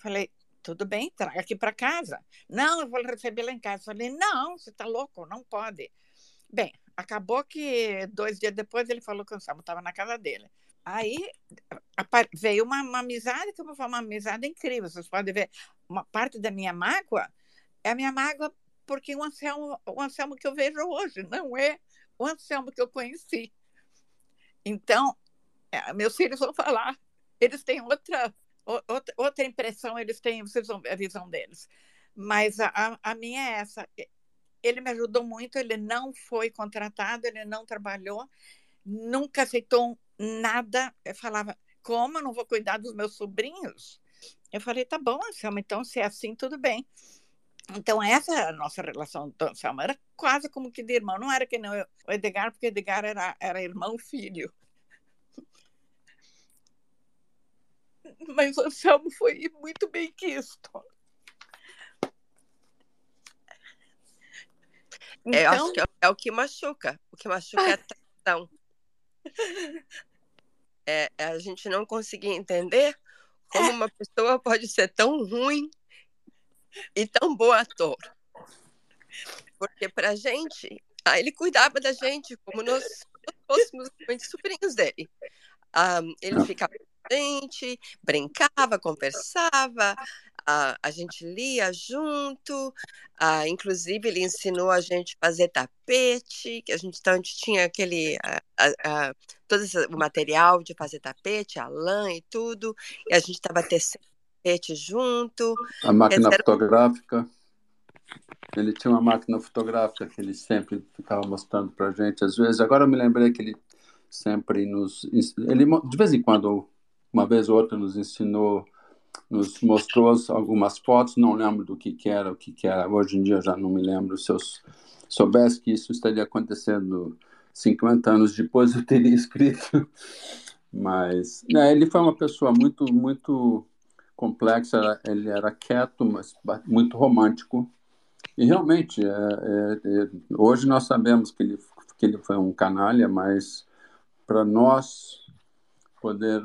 Falei, tudo bem, traga aqui para casa. Não, eu vou receber lá em casa. Falei, não, você está louco, não pode. Bem, acabou que dois dias depois ele falou que o Anselmo estava na casa dele. Aí veio uma, uma amizade que eu vou falar, uma amizade incrível. Vocês podem ver, uma parte da minha mágoa é a minha mágoa porque o Anselmo, o Anselmo que eu vejo hoje não é o Anselmo que eu conheci. Então, é, meus filhos vão falar, eles têm outra, outra, outra impressão, eles têm, vocês vão ver a visão deles. Mas a, a minha é essa. Ele me ajudou muito, ele não foi contratado, ele não trabalhou, nunca aceitou nada. Eu falava, como eu não vou cuidar dos meus sobrinhos? Eu falei, tá bom, Anselmo, então se é assim, tudo bem. Então, essa é a nossa relação com Anselmo. Era quase como que de irmão. Não era que nem o Edgar, porque Edgar era, era irmão-filho. Mas o Anselmo foi muito bem quisto. Então... Eu acho que é, é o que machuca. O que machuca é a traição é, é, a gente não conseguir entender como uma pessoa pode ser tão ruim e tão boa ator. Porque para a gente, ah, ele cuidava da gente como nós fôssemos sobrinhos dele. Ah, ele ficava com a gente, brincava, conversava, a, a gente lia junto, a, inclusive ele ensinou a gente a fazer tapete, que a gente, então, a gente tinha aquele, a, todo esse, o material de fazer tapete, a lã e tudo, e a gente estava tecendo tapete junto. A máquina era... fotográfica. Ele tinha uma máquina fotográfica que ele sempre ficava mostrando para gente. Às vezes, agora eu me lembrei que ele sempre nos. Ele, de vez em quando, uma vez ou outra, nos ensinou nos mostrou algumas fotos, não lembro do que, que era, o que, que era, hoje em dia já não me lembro. Se eu soubesse que isso estaria acontecendo 50 anos depois, eu teria escrito. Mas né, ele foi uma pessoa muito, muito complexa, ele era quieto, mas muito romântico. E realmente, é, é, é, hoje nós sabemos que ele, que ele foi um canalha, mas para nós poder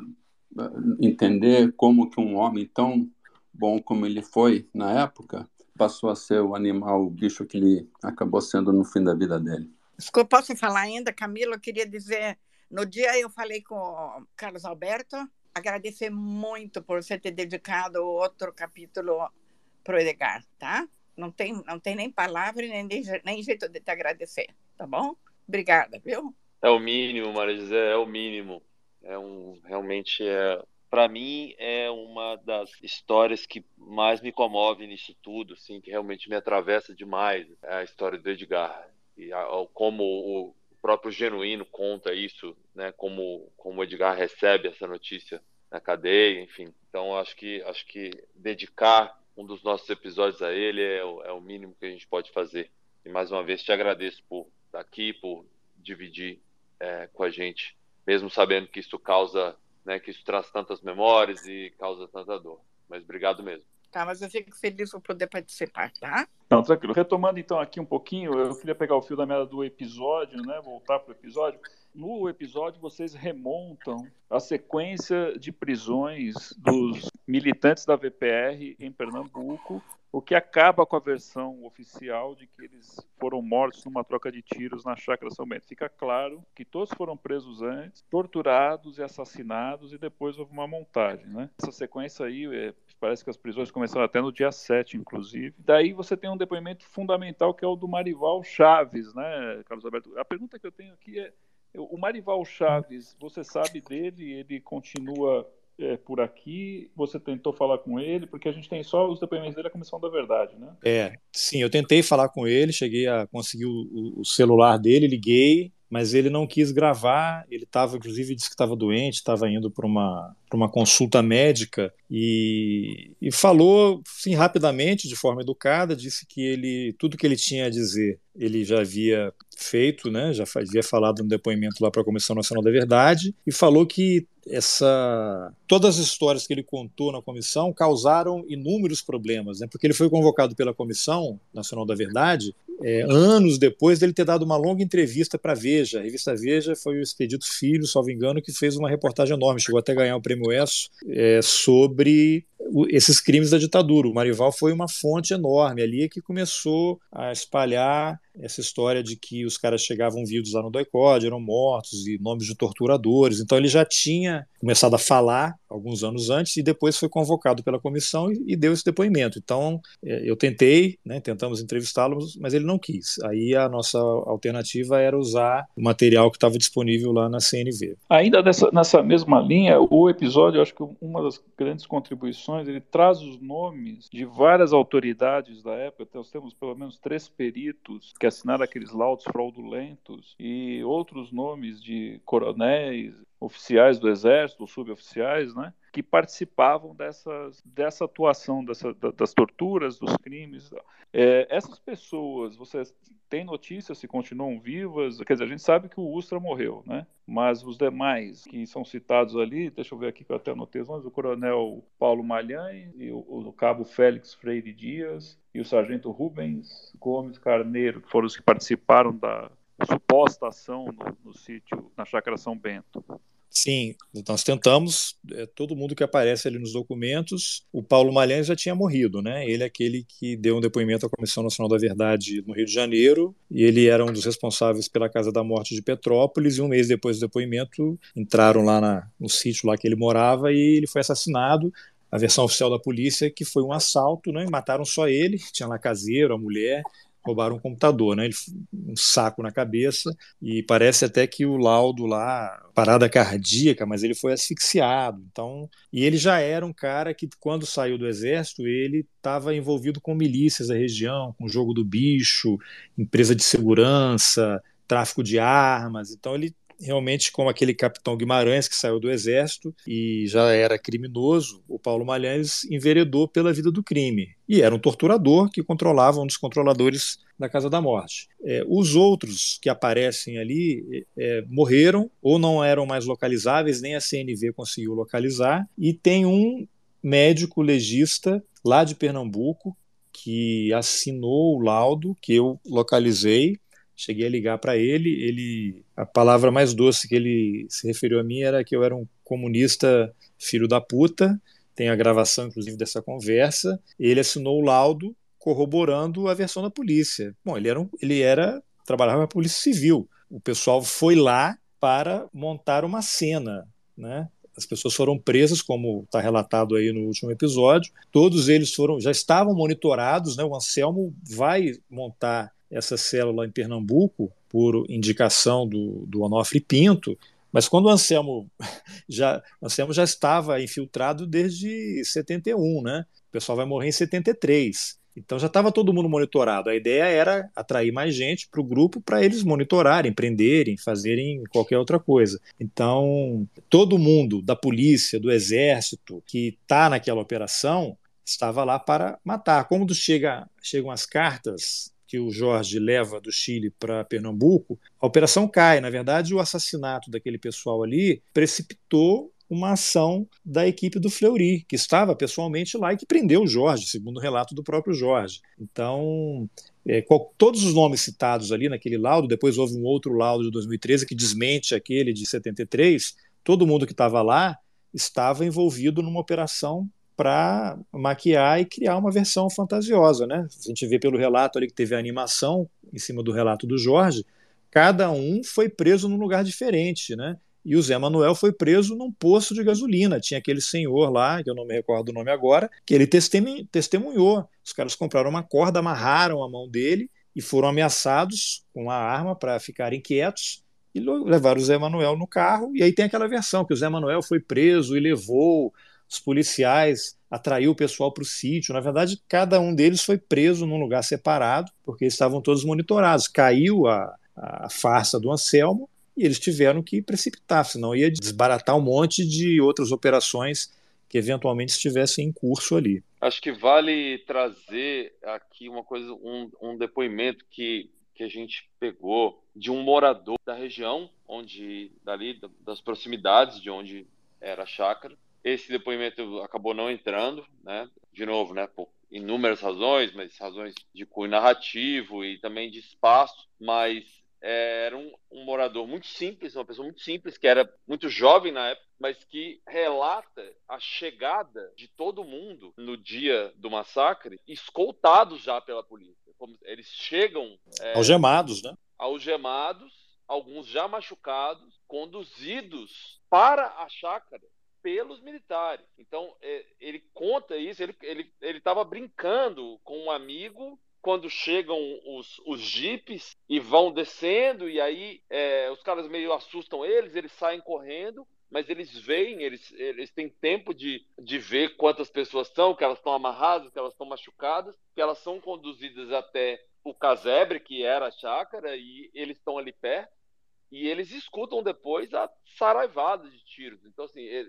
entender como que um homem tão bom como ele foi na época passou a ser o animal, o bicho que ele acabou sendo no fim da vida dele. Desculpa, posso falar ainda, Camila? Eu queria dizer, no dia eu falei com o Carlos Alberto, agradecer muito por você ter dedicado outro capítulo para o Edgar, tá? Não tem, não tem nem palavra nem, nem jeito de te agradecer, tá bom? Obrigada, viu? É o mínimo, Maria José, é o mínimo. É um realmente é para mim é uma das histórias que mais me comove nisso tudo, assim, que realmente me atravessa demais, é a história do Edgar e a, a, como o próprio Genuíno conta isso, né, como como o Edgar recebe essa notícia na cadeia, enfim. Então acho que acho que dedicar um dos nossos episódios a ele é, é o mínimo que a gente pode fazer. E mais uma vez te agradeço por estar aqui, por dividir é, com a gente, mesmo sabendo que isso causa, né, que isso traz tantas memórias e causa tanta dor. Mas obrigado mesmo. Tá, mas eu fico feliz por poder participar, tá? Não, tranquilo. Retomando então aqui um pouquinho, eu queria pegar o fio da meada do episódio, né? Voltar para o episódio. No episódio, vocês remontam a sequência de prisões dos militantes da VPR em Pernambuco, o que acaba com a versão oficial de que eles foram mortos numa troca de tiros na Chácara São Bento. Fica claro que todos foram presos antes, torturados e assassinados, e depois houve uma montagem. Né? Essa sequência aí, é, parece que as prisões começaram até no dia 7, inclusive. Daí você tem um depoimento fundamental que é o do Marival Chaves, né, Carlos Alberto? A pergunta que eu tenho aqui é o Marival Chaves, você sabe dele? Ele continua é, por aqui? Você tentou falar com ele? Porque a gente tem só os depoimentos dele, a Comissão da Verdade, né? É, sim, eu tentei falar com ele, cheguei a conseguir o, o celular dele, liguei, mas ele não quis gravar. Ele estava, inclusive, disse que estava doente, estava indo para uma, uma consulta médica e, e falou, sim, rapidamente, de forma educada, disse que ele tudo que ele tinha a dizer ele já havia feito, né, já havia falado no depoimento lá para a Comissão Nacional da Verdade e falou que essa todas as histórias que ele contou na comissão causaram inúmeros problemas, né? Porque ele foi convocado pela Comissão Nacional da Verdade é, anos depois dele ter dado uma longa entrevista para Veja. A revista Veja foi o Expedito Filho, salvo engano, que fez uma reportagem enorme, chegou até a ganhar o prêmio ESSO, é, sobre esses crimes da ditadura. O Marival foi uma fonte enorme ali que começou a espalhar essa história de que os caras chegavam vivos lá no doicode, eram mortos e nomes de torturadores. Então ele já tinha começado a falar alguns anos antes e depois foi convocado pela comissão e, e deu esse depoimento. Então é, eu tentei, né, tentamos entrevistá-lo, mas ele não quis. Aí a nossa alternativa era usar o material que estava disponível lá na CNV. Ainda nessa, nessa mesma linha, o episódio, acho que uma das grandes contribuições, ele traz os nomes de várias autoridades da época. Então, nós temos pelo menos três peritos que assinaram aqueles laudos fraudulentos e outros nomes de coronéis, oficiais do exército, suboficiais, né, que participavam dessas, dessa atuação, dessa, das torturas, dos crimes. É, essas pessoas, vocês têm notícia se continuam vivas? Quer dizer, a gente sabe que o Ustra morreu, né? Mas os demais que são citados ali, deixa eu ver aqui que eu até anotei os nomes, o coronel Paulo Malhães, o, o cabo Félix Freire Dias, e o sargento Rubens Gomes Carneiro, que foram os que participaram da suposta ação no, no sítio, na Chácara São Bento. Sim, nós tentamos, é, todo mundo que aparece ali nos documentos, o Paulo Malhães já tinha morrido, né? Ele é aquele que deu um depoimento à Comissão Nacional da Verdade no Rio de Janeiro, e ele era um dos responsáveis pela Casa da Morte de Petrópolis, e um mês depois do depoimento, entraram lá na, no sítio lá que ele morava e ele foi assassinado. A versão oficial da polícia é que foi um assalto, né? Mataram só ele, tinha lá caseiro, a mulher, roubaram um computador, né? Ele, um saco na cabeça e parece até que o laudo lá, parada cardíaca, mas ele foi asfixiado. Então, e ele já era um cara que quando saiu do exército, ele estava envolvido com milícias da região, com jogo do bicho, empresa de segurança, tráfico de armas. Então ele realmente como aquele capitão Guimarães que saiu do exército e já era criminoso, o Paulo Malhães enveredou pela vida do crime. E era um torturador que controlava um dos controladores da Casa da Morte. É, os outros que aparecem ali é morreram ou não eram mais localizáveis, nem a CNV conseguiu localizar. E tem um médico legista lá de Pernambuco que assinou o laudo que eu localizei cheguei a ligar para ele, ele a palavra mais doce que ele se referiu a mim era que eu era um comunista filho da puta. Tem a gravação inclusive dessa conversa. Ele assinou o laudo corroborando a versão da polícia. Bom, ele era um, ele era trabalhava na Polícia Civil. O pessoal foi lá para montar uma cena, né? As pessoas foram presas, como está relatado aí no último episódio. Todos eles foram, já estavam monitorados, né? O Anselmo vai montar essa célula em Pernambuco por indicação do, do Onofre Pinto, mas quando o Anselmo já, Anselmo já estava infiltrado desde 71, né? O pessoal vai morrer em 73. Então já estava todo mundo monitorado. A ideia era atrair mais gente para o grupo para eles monitorarem, prenderem, fazerem qualquer outra coisa. Então todo mundo da polícia, do exército que está naquela operação estava lá para matar. Como chega, chegam as cartas que o Jorge leva do Chile para Pernambuco, a operação cai. Na verdade, o assassinato daquele pessoal ali precipitou uma ação da equipe do Fleury, que estava pessoalmente lá e que prendeu o Jorge, segundo o relato do próprio Jorge. Então, é, qual, todos os nomes citados ali naquele laudo, depois houve um outro laudo de 2013 que desmente aquele de 73, todo mundo que estava lá estava envolvido numa operação para maquiar e criar uma versão fantasiosa, né? A gente vê pelo relato ali que teve a animação em cima do relato do Jorge, cada um foi preso num lugar diferente, né? E o Zé Manuel foi preso num poço de gasolina. Tinha aquele senhor lá, que eu não me recordo o nome agora, que ele testemunhou. Os caras compraram uma corda, amarraram a mão dele e foram ameaçados com a arma para ficarem quietos e levaram o Zé Manuel no carro. E aí tem aquela versão que o Zé Manuel foi preso e levou os policiais, atraiu o pessoal para o sítio. Na verdade, cada um deles foi preso num lugar separado, porque estavam todos monitorados. Caiu a, a farsa do Anselmo e eles tiveram que precipitar, senão ia desbaratar um monte de outras operações que eventualmente estivessem em curso ali. Acho que vale trazer aqui uma coisa, um, um depoimento que, que a gente pegou de um morador da região, onde dali das proximidades de onde era a chácara. Esse depoimento acabou não entrando, né? De novo, né? Por inúmeras razões, mas razões de cunho narrativo e também de espaço, mas é, era um, um, morador muito simples, uma pessoa muito simples, que era muito jovem na época, mas que relata a chegada de todo mundo no dia do massacre, escoltados já pela polícia. Como eles chegam. É, algemados, né? Algemados, alguns já machucados, conduzidos para a chácara pelos militares. Então, é, ele conta isso, ele estava ele, ele brincando com um amigo quando chegam os, os jipes e vão descendo, e aí é, os caras meio assustam eles, eles saem correndo, mas eles veem, eles, eles têm tempo de, de ver quantas pessoas são, que elas estão amarradas, que elas estão machucadas, que elas são conduzidas até o casebre, que era a chácara, e eles estão ali perto, e eles escutam depois a saraivada de tiros. Então, assim, é,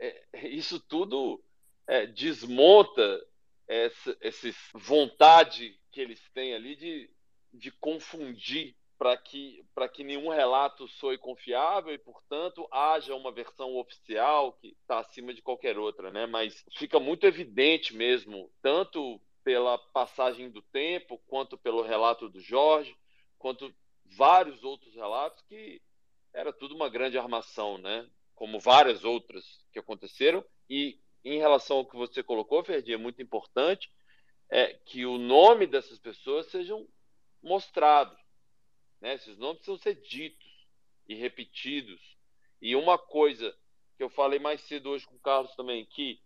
é, isso tudo é, desmonta essa, essa vontade que eles têm ali de, de confundir para que, que nenhum relato soe confiável e, portanto, haja uma versão oficial que está acima de qualquer outra, né? Mas fica muito evidente mesmo, tanto pela passagem do tempo, quanto pelo relato do Jorge, quanto vários outros relatos, que era tudo uma grande armação, né? Como várias outras que aconteceram. E em relação ao que você colocou, Ferdi, é muito importante é, que o nome dessas pessoas sejam mostrados. Né? Esses nomes precisam ser ditos e repetidos. E uma coisa que eu falei mais cedo hoje com o Carlos também, que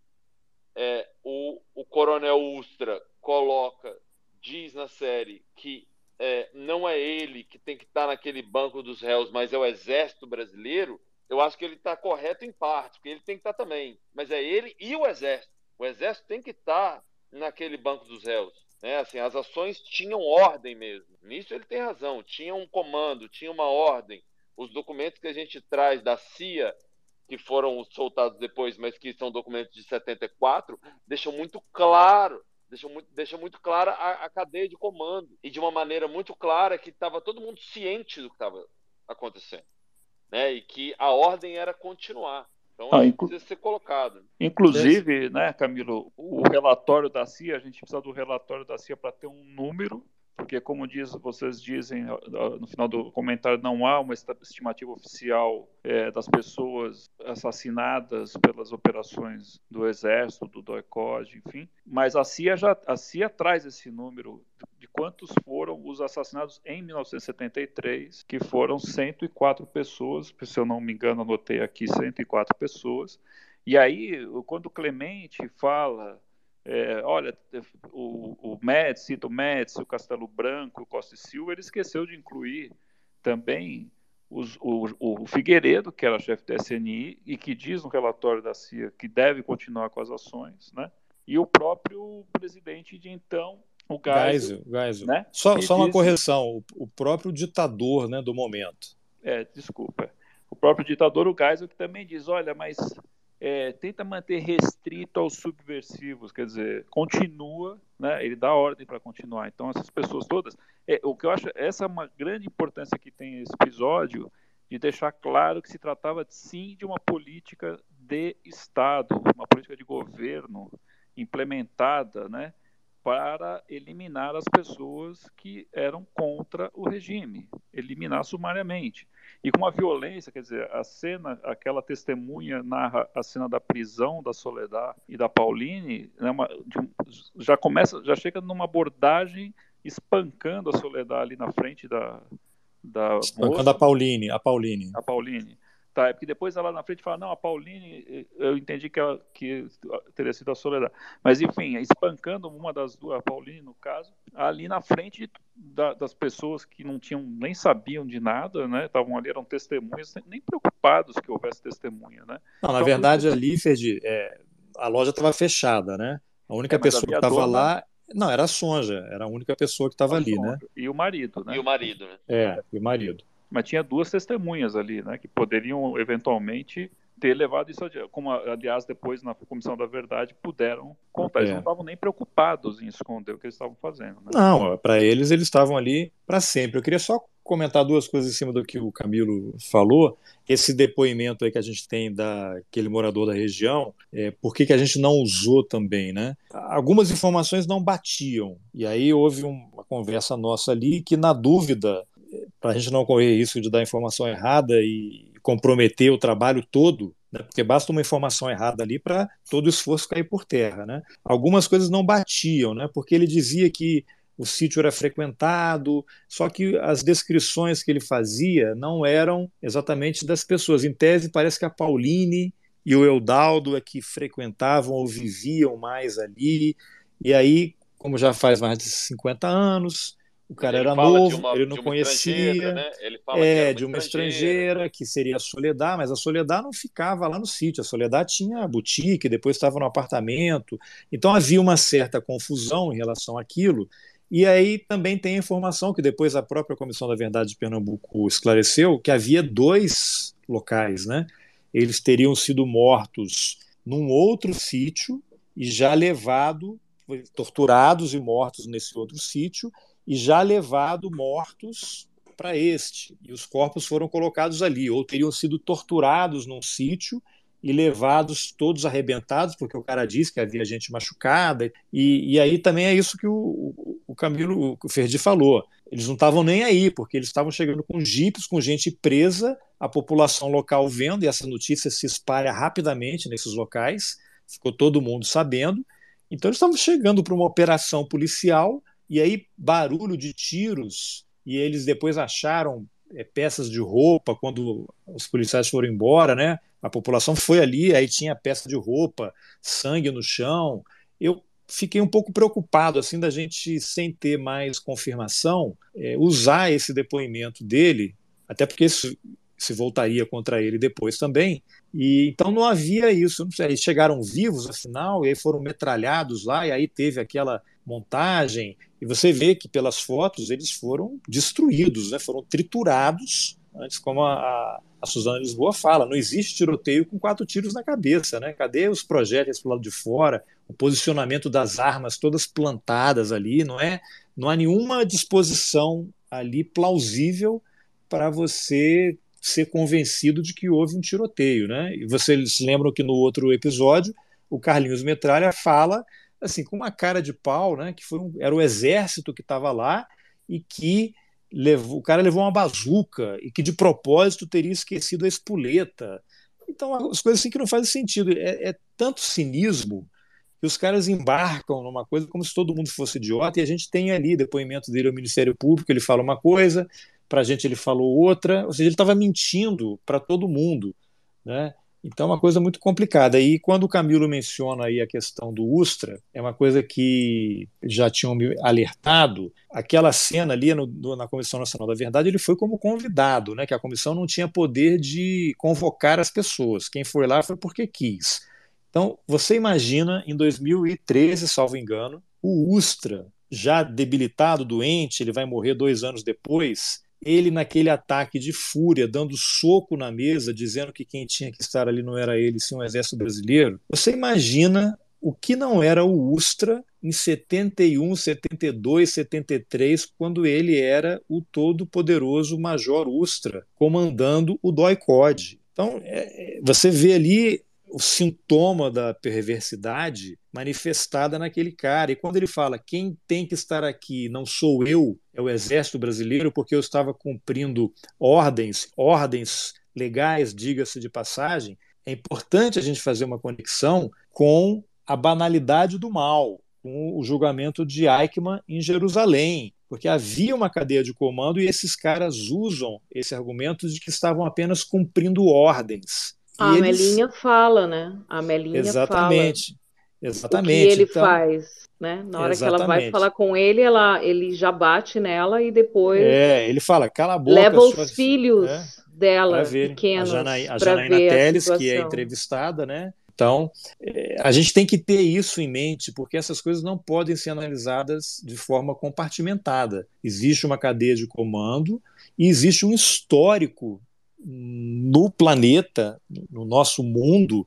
é, o, o Coronel Ustra coloca, diz na série que é, não é ele que tem que estar naquele banco dos réus, mas é o Exército Brasileiro, eu acho que ele está correto em parte, porque ele tem que estar também. Mas é ele e o Exército. O Exército tem que estar naquele banco dos réus. Né? Assim, as ações tinham ordem mesmo. Nisso ele tem razão. Tinha um comando, tinha uma ordem. Os documentos que a gente traz da CIA, que foram soltados depois, mas que são documentos de 74, deixam muito claro deixa muito, deixa muito clara a, a, cadeia de comando e de uma maneira muito clara que estava todo mundo ciente do que estava acontecendo, né? E que a ordem era continuar. Então, ah, inclu... precisa ser colocado. Inclusive, né, Camilo, o relatório da CIA, a gente precisa do relatório da CIA para ter um número, porque, como diz, vocês dizem no final do comentário, não há uma estimativa oficial é, das pessoas assassinadas pelas operações do Exército, do DOICOD, enfim, mas a CIA, já, a CIA traz esse número de quantos foram os assassinados em 1973, que foram 104 pessoas, se eu não me engano, anotei aqui 104 pessoas. E aí, quando Clemente fala, é, olha, o, o Médici, cita o Médici, o Castelo Branco, o Costa e Silva, ele esqueceu de incluir também os, o, o, Figueiredo, que era chefe da SNI, e que diz no relatório da CIA que deve continuar com as ações, né? e o próprio presidente de então, o Geisel. Geisel, Né? Só, só uma correção, o, o, próprio ditador né, do momento. É, desculpa. O próprio ditador, o Geisel, que também diz, olha, mas é, tenta manter restrito aos subversivos, quer dizer, continua, né, ele dá ordem para continuar. Então, essas pessoas todas. É, o que eu acho, essa é uma grande importância que tem esse episódio, de deixar claro que se tratava sim de uma política de Estado, uma política de governo implementada, né, para eliminar as pessoas que eram contra o regime, eliminar sumariamente. E com a violência, quer dizer, a cena, aquela testemunha narra a cena da prisão da Soledad e da Pauline, né, uma, de, já começa, já chega numa abordagem espancando a Soledad ali na frente da, da espancando moça. a Pauline, a Pauline. A Pauline. Tá, é porque depois ela na frente fala, não, a Pauline, eu entendi que, ela, que teria sido a Soledad. Mas, enfim, espancando uma das duas, a Pauline, no caso, ali na frente da, das pessoas que não tinham, nem sabiam de nada, né? Estavam ali, eram testemunhas, nem preocupados que houvesse testemunha, né? Não, na então, verdade, ali, Ferdi, é, a loja estava fechada, né? A única é, pessoa que estava lá não, era a Sonja, era a única pessoa que estava ali, né? E o marido, né? E o marido, né? É, e o marido mas tinha duas testemunhas ali, né, que poderiam eventualmente ter levado isso adiante, como aliás depois na comissão da verdade puderam contar. Eles é. não estavam nem preocupados em esconder o que eles estavam fazendo. Né? Não, para eles eles estavam ali para sempre. Eu queria só comentar duas coisas em cima do que o Camilo falou. Esse depoimento aí que a gente tem daquele morador da região, é, por que, que a gente não usou também, né? Algumas informações não batiam. E aí houve uma conversa nossa ali que, na dúvida, para a gente não correr risco de dar informação errada e comprometer o trabalho todo, né? porque basta uma informação errada ali para todo o esforço cair por terra. Né? Algumas coisas não batiam, né? porque ele dizia que o sítio era frequentado, só que as descrições que ele fazia não eram exatamente das pessoas. Em tese, parece que a Pauline e o Eudaldo é que frequentavam ou viviam mais ali, e aí, como já faz mais de 50 anos, o cara ele era novo, uma, ele não conhecia. Né? Ele é, de uma, estrangeira. que seria a Soledad, mas a Soledad não ficava lá no sítio. A Soledad tinha boutique, depois estava no apartamento. Então havia uma certa confusão em relação àquilo. E aí também tem a informação que depois a própria Comissão da Verdade de Pernambuco esclareceu que havia dois locais, né? Eles teriam sido mortos num outro sítio e já levado, torturados e mortos nesse outro sítio e já levado mortos para este. E os corpos foram colocados ali, ou teriam sido torturados num sítio e levados todos arrebentados, porque o cara disse que havia gente machucada. E, e aí também é isso que o, o Camilo, o Ferdi falou. Eles não estavam nem aí, porque eles estavam chegando com jipes, com gente presa, a população local vendo, e essa notícia se espalha rapidamente nesses locais, ficou todo mundo sabendo. Então eles estavam chegando para uma operação policial e aí barulho de tiros, e eles depois acharam é, peças de roupa quando os policiais foram embora, né? A população foi ali, aí tinha peça de roupa, sangue no chão. Eu fiquei um pouco preocupado assim da gente sem ter mais confirmação é, usar esse depoimento dele, até porque isso se voltaria contra ele depois também. E então não havia isso. Não sei, eles chegaram vivos afinal e aí foram metralhados lá e aí teve aquela montagem e você vê que pelas fotos eles foram destruídos, né? Foram triturados. Antes, como a, a Suzana Lisboa fala, não existe tiroteio com quatro tiros na cabeça, né? Cadê os projéteis para lado de fora? O posicionamento das armas todas plantadas ali, não é? Não há nenhuma disposição ali plausível para você ser convencido de que houve um tiroteio, né? E vocês lembram que no outro episódio o Carlinhos Metralha fala assim com uma cara de pau, né? Que foi um, era o exército que estava lá e que levou, o cara levou uma bazuca e que de propósito teria esquecido a espoleta. Então as coisas assim que não fazem sentido. É, é tanto cinismo que os caras embarcam numa coisa como se todo mundo fosse idiota e a gente tem ali depoimento dele ao Ministério Público, ele fala uma coisa, para a gente ele falou outra, ou seja, ele estava mentindo para todo mundo, né? Então, é uma coisa muito complicada. E quando o Camilo menciona aí a questão do Ustra, é uma coisa que já tinham me alertado. Aquela cena ali no, no, na Comissão Nacional da Verdade, ele foi como convidado, né? Que a comissão não tinha poder de convocar as pessoas. Quem foi lá foi porque quis. Então, você imagina, em 2013, salvo engano, o Ustra, já debilitado, doente, ele vai morrer dois anos depois, ele naquele ataque de fúria, dando soco na mesa, dizendo que quem tinha que estar ali não era ele, sim o exército brasileiro. Você imagina o que não era o Ustra em 71, 72, 73, quando ele era o todo-poderoso Major Ustra, comandando o DOI-COD. Então, é, é, você vê ali o sintoma da perversidade manifestada naquele cara. E quando ele fala quem tem que estar aqui não sou eu, é o exército brasileiro, porque eu estava cumprindo ordens, ordens legais, diga-se de passagem, é importante a gente fazer uma conexão com a banalidade do mal, com o julgamento de Eichmann em Jerusalém, porque havia uma cadeia de comando e esses caras usam esse argumento de que estavam apenas cumprindo ordens. A e Melinha fala, né? A Melinha Exatamente. fala. Exatamente. O que ele então, faz, né? Na hora Exatamente. que ela vai falar com ele, ela, ele já bate nela e depois É, ele fala, cala a boca. leva os suas- filhos é, dela ver. pequenos A, Janaí, a Janaína a Teles, que é entrevistada, né? Então, é, a gente tem que ter isso em mente, porque essas coisas não podem ser analisadas de forma compartimentada. Existe uma cadeia de comando e existe um histórico no planeta, no nosso mundo,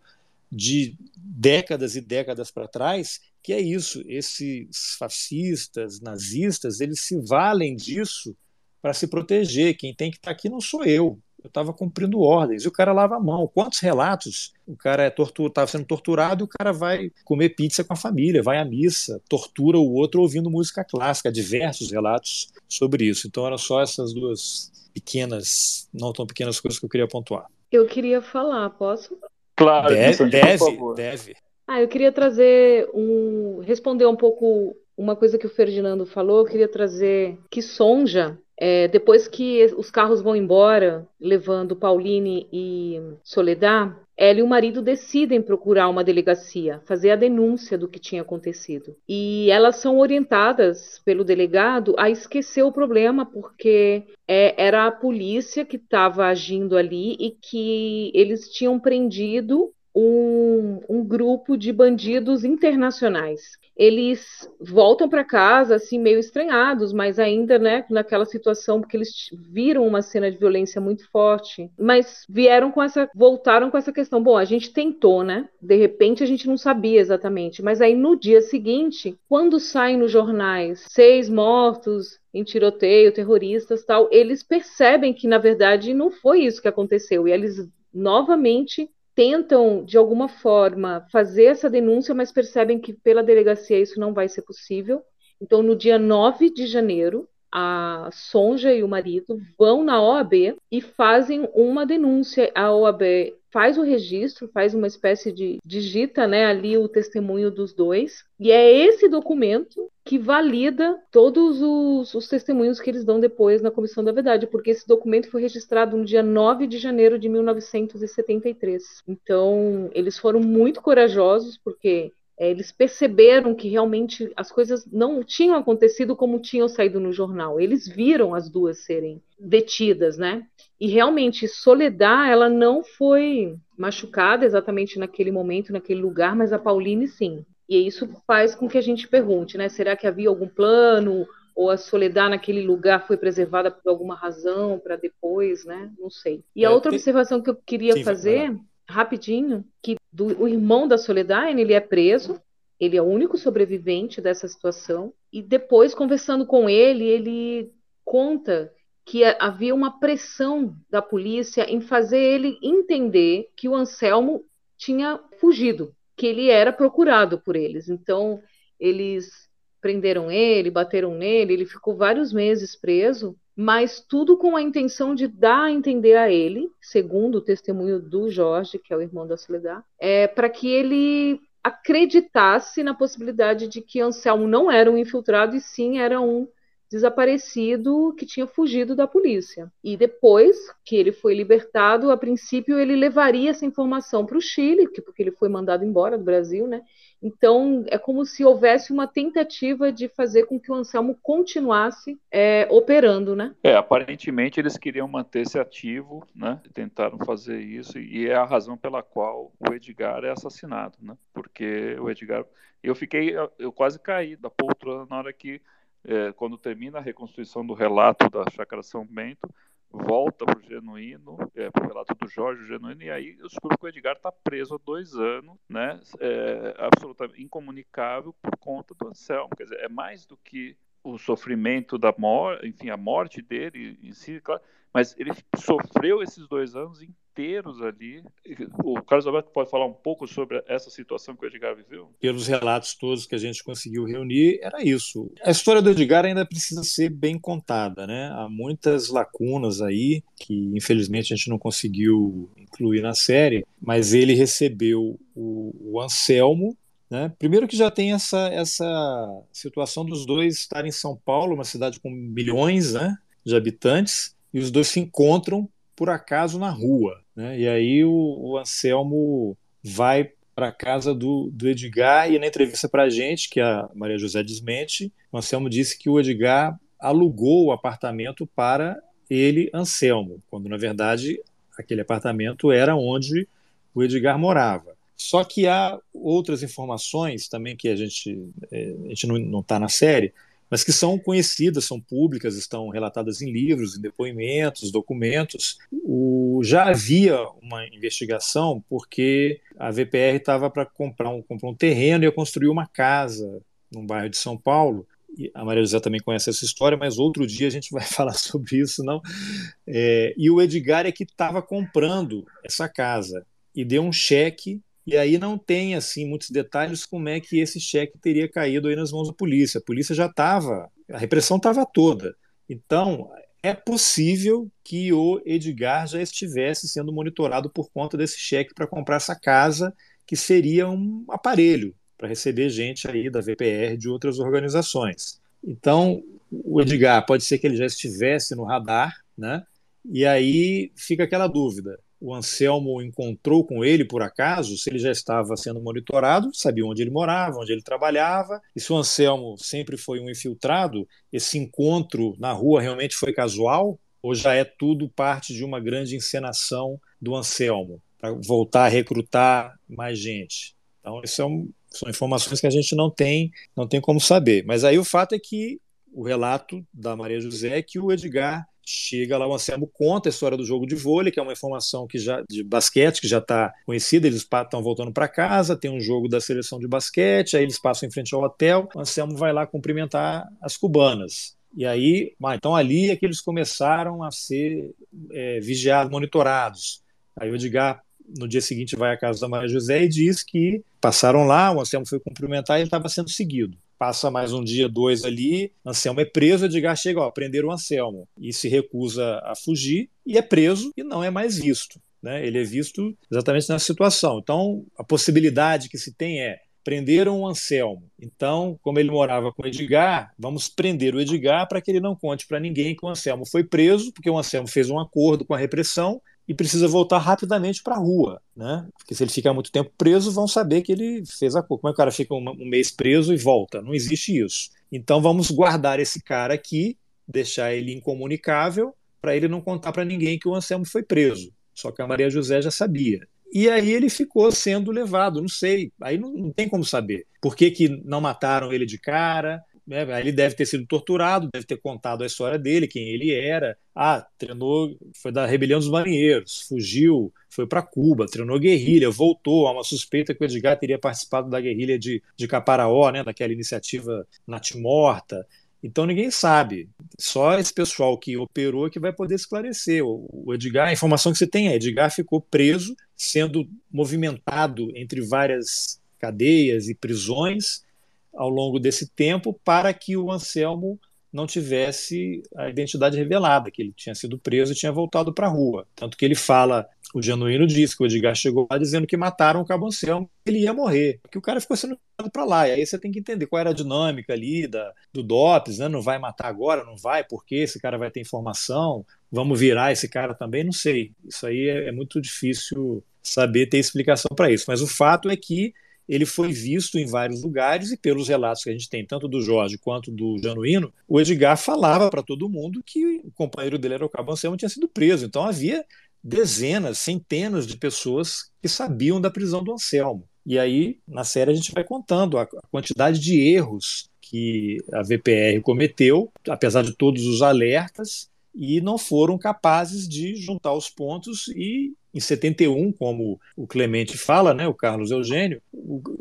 de décadas e décadas para trás, que é isso. Esses fascistas, nazistas, eles se valem disso para se proteger. Quem tem que estar aqui não sou eu. Eu estava cumprindo ordens. E o cara lava a mão. Quantos relatos? O cara é tortur... estava sendo torturado e o cara vai comer pizza com a família, vai à missa, tortura o outro ouvindo música clássica. Diversos relatos sobre isso. Então eram só essas duas pequenas, não tão pequenas coisas que eu queria pontuar. Eu queria falar, posso? Claro, Deve, Sandra, por deve, deve. Ah, eu queria trazer um, responder um pouco uma coisa que o Ferdinando falou. Eu queria trazer que Sonja, é, depois que os carros vão embora, levando Pauline e Soledad, ela e o marido decidem procurar uma delegacia, fazer a denúncia do que tinha acontecido. E elas são orientadas pelo delegado a esquecer o problema, porque é, era a polícia que estava agindo ali e que eles tinham prendido um, um grupo de bandidos internacionais. Eles voltam para casa assim meio estranhados, mas ainda, né, naquela situação porque eles viram uma cena de violência muito forte, mas vieram com essa, voltaram com essa questão. Bom, a gente tentou, né? De repente a gente não sabia exatamente, mas aí no dia seguinte, quando saem nos jornais seis mortos em tiroteio, terroristas, tal, eles percebem que na verdade não foi isso que aconteceu e eles novamente tentam, de alguma forma, fazer essa denúncia, mas percebem que pela delegacia isso não vai ser possível. Então, no dia 9 de janeiro, a Sonja e o marido vão na OAB e fazem uma denúncia. A OAB faz o registro, faz uma espécie de digita, né, ali o testemunho dos dois, e é esse documento que valida todos os, os testemunhos que eles dão depois na Comissão da Verdade, porque esse documento foi registrado no dia 9 de janeiro de 1973. Então, eles foram muito corajosos, porque é, eles perceberam que realmente as coisas não tinham acontecido como tinham saído no jornal. Eles viram as duas serem detidas, né? E realmente, Soledad, ela não foi machucada exatamente naquele momento, naquele lugar, mas a Pauline sim. E isso faz com que a gente pergunte, né? Será que havia algum plano? Ou a Soledad naquele lugar foi preservada por alguma razão para depois, né? Não sei. E a É, outra tem- observação que eu queria Sim, vai- vai fazer, rapidinho, que do, o irmão da Soledad, ele é preso, ele é o único sobrevivente dessa situação, e depois, conversando com ele, ele conta que havia uma pressão da polícia em fazer ele entender que o Anselmo tinha fugido, que ele era procurado por eles. Então, eles prenderam ele, bateram nele, ele ficou vários meses preso, mas tudo com a intenção de dar a entender a ele, segundo o testemunho do Jorge, que é o irmão da Soledad, é, para que ele acreditasse na possibilidade de que Anselmo não era um infiltrado e sim era um desaparecido que tinha fugido da polícia. E depois que ele foi libertado, a princípio ele levaria essa informação para o Chile, que- porque ele foi mandado embora do Brasil, né? Então é como se houvesse uma tentativa de fazer com que o Anselmo continuasse é, operando, né? É, aparentemente eles queriam manter-se ativo, né? Tentaram fazer isso e é a razão pela qual o Edgar é assassinado, né? Porque o Edgar, eu fiquei, eu quase caí da poltrona na hora que é, quando termina a reconstituição do relato da Chácara São Bento, volta para o Genuíno, é, para o relato do Jorge Genuíno, e aí descobre que o Edgar está preso há dois anos, né, é, absolutamente incomunicável por conta do Anselmo. Quer dizer, é mais do que o sofrimento da morte, enfim, a morte dele em si, claro, mas ele sofreu esses dois anos inteiros ali. O Carlos Alberto pode falar um pouco sobre essa situação que o Edgar viveu? Pelos relatos todos que a gente conseguiu reunir, era isso. A história do Edgar ainda precisa ser bem contada, né? Há muitas lacunas aí que, infelizmente, a gente não conseguiu incluir na série, mas ele recebeu o, o Anselmo, né? Primeiro que já tem essa, essa situação dos dois estarem em São Paulo, uma cidade com milhões né, de habitantes, e os dois se encontram por acaso na rua. Né? E aí o, o Anselmo vai para a casa do, do, Edgar e na entrevista para a gente, que a Maria José desmente, o Anselmo disse que o Edgar alugou o apartamento para ele, Anselmo, quando na verdade aquele apartamento era onde o Edgar morava. Só que há outras informações também que a gente, é, a gente não está na série, mas que são conhecidas, são públicas, estão relatadas em livros, em depoimentos, documentos. O, já havia uma investigação porque a VPR estava para comprar um, comprar um terreno e construir uma casa num bairro de São Paulo. E a Maria José também conhece essa história, mas outro dia a gente vai falar sobre isso, não? É, e o Edgar é que estava comprando essa casa e deu um cheque e aí não tem assim muitos detalhes como é que esse cheque teria caído aí nas mãos da polícia. A polícia já estava, a repressão estava toda. Então, é possível que o Edgar já estivesse sendo monitorado por conta desse cheque para comprar essa casa, que seria um aparelho para receber gente aí da VPR de outras organizações. Então, o Edgar pode ser que ele já estivesse no radar, né? E aí fica aquela dúvida: o Anselmo encontrou com ele por acaso, se ele já estava sendo monitorado, sabia onde ele morava, onde ele trabalhava, e se o Anselmo sempre foi um infiltrado, esse encontro na rua realmente foi casual, ou já é tudo parte de uma grande encenação do Anselmo, para voltar a recrutar mais gente. Então, isso é um, são informações que a gente não tem, não tem como saber. Mas aí o fato é que o relato da Maria José é que o Edgar chega lá, o Anselmo conta a história do jogo de vôlei, que é uma informação que já de basquete que já está conhecida, eles estão voltando para casa, tem um jogo da seleção de basquete, aí eles passam em frente ao hotel, o Anselmo vai lá cumprimentar as cubanas. E aí, ah, então ali é que eles começaram a ser é, vigiados, monitorados. Aí o Edgar, no dia seguinte, vai à casa da Maria José e diz que passaram lá, o Anselmo foi cumprimentar e ele estava sendo seguido passa mais um dia, dois ali, Anselmo é preso, Edgar chega, ó, prenderam o Anselmo, e se recusa a fugir, e é preso e não é mais visto. Né? Ele é visto exatamente nessa situação. Então, a possibilidade que se tem é prenderam o Anselmo. Então, como ele morava com o Edgar, vamos prender o Edgar para que ele não conte para ninguém que o Anselmo foi preso, porque o Anselmo fez um acordo com a repressão e precisa voltar rapidamente para a rua, né? Porque se ele ficar muito tempo preso, vão saber que ele fez a coisa. Como é que o cara fica um, um mês preso e volta? Não existe isso. Então vamos guardar esse cara aqui, deixar ele incomunicável, para ele não contar para ninguém que o Anselmo foi preso. Só que a Maria José já sabia. E aí ele ficou sendo levado, não sei, aí não, não tem como saber. Por que, que não mataram ele de cara? Né? Ele deve ter sido torturado, deve ter contado a história dele, quem ele era. Ah, treinou, foi da rebelião dos marinheiros, fugiu, foi para Cuba, treinou guerrilha, voltou. Há uma suspeita que o Edgar teria participado da guerrilha de, de Caparaó, né? daquela iniciativa natimorta. Então ninguém sabe. Só esse pessoal que operou que vai poder esclarecer. O Edgar, a informação que você tem é: Edgar ficou preso, sendo movimentado entre várias cadeias e prisões ao longo desse tempo para que o Anselmo não tivesse a identidade revelada, que ele tinha sido preso e tinha voltado para a rua. Tanto que ele fala, o Genuíno diz que o Edgar chegou lá dizendo que mataram o Cabo Anselmo, ele ia morrer, porque o cara ficou sendo levado para lá. E aí você tem que entender qual era a dinâmica ali da, do DOPS, né? não vai matar agora, não vai, porque esse cara vai ter informação, vamos virar esse cara também, não sei. Isso aí é, é muito difícil saber ter explicação para isso. Mas o fato é que ele foi visto em vários lugares e pelos relatos que a gente tem, tanto do Jorge quanto do Januíno, o Edgar falava para todo mundo que o companheiro dele era o Cabo Anselmo tinha sido preso. Então havia dezenas, centenas de pessoas que sabiam da prisão do Anselmo. E aí, na série, a gente vai contando a quantidade de erros que a VPR cometeu, apesar de todos os alertas, e não foram capazes de juntar os pontos e em 71, como o Clemente fala, né, o Carlos Eugênio,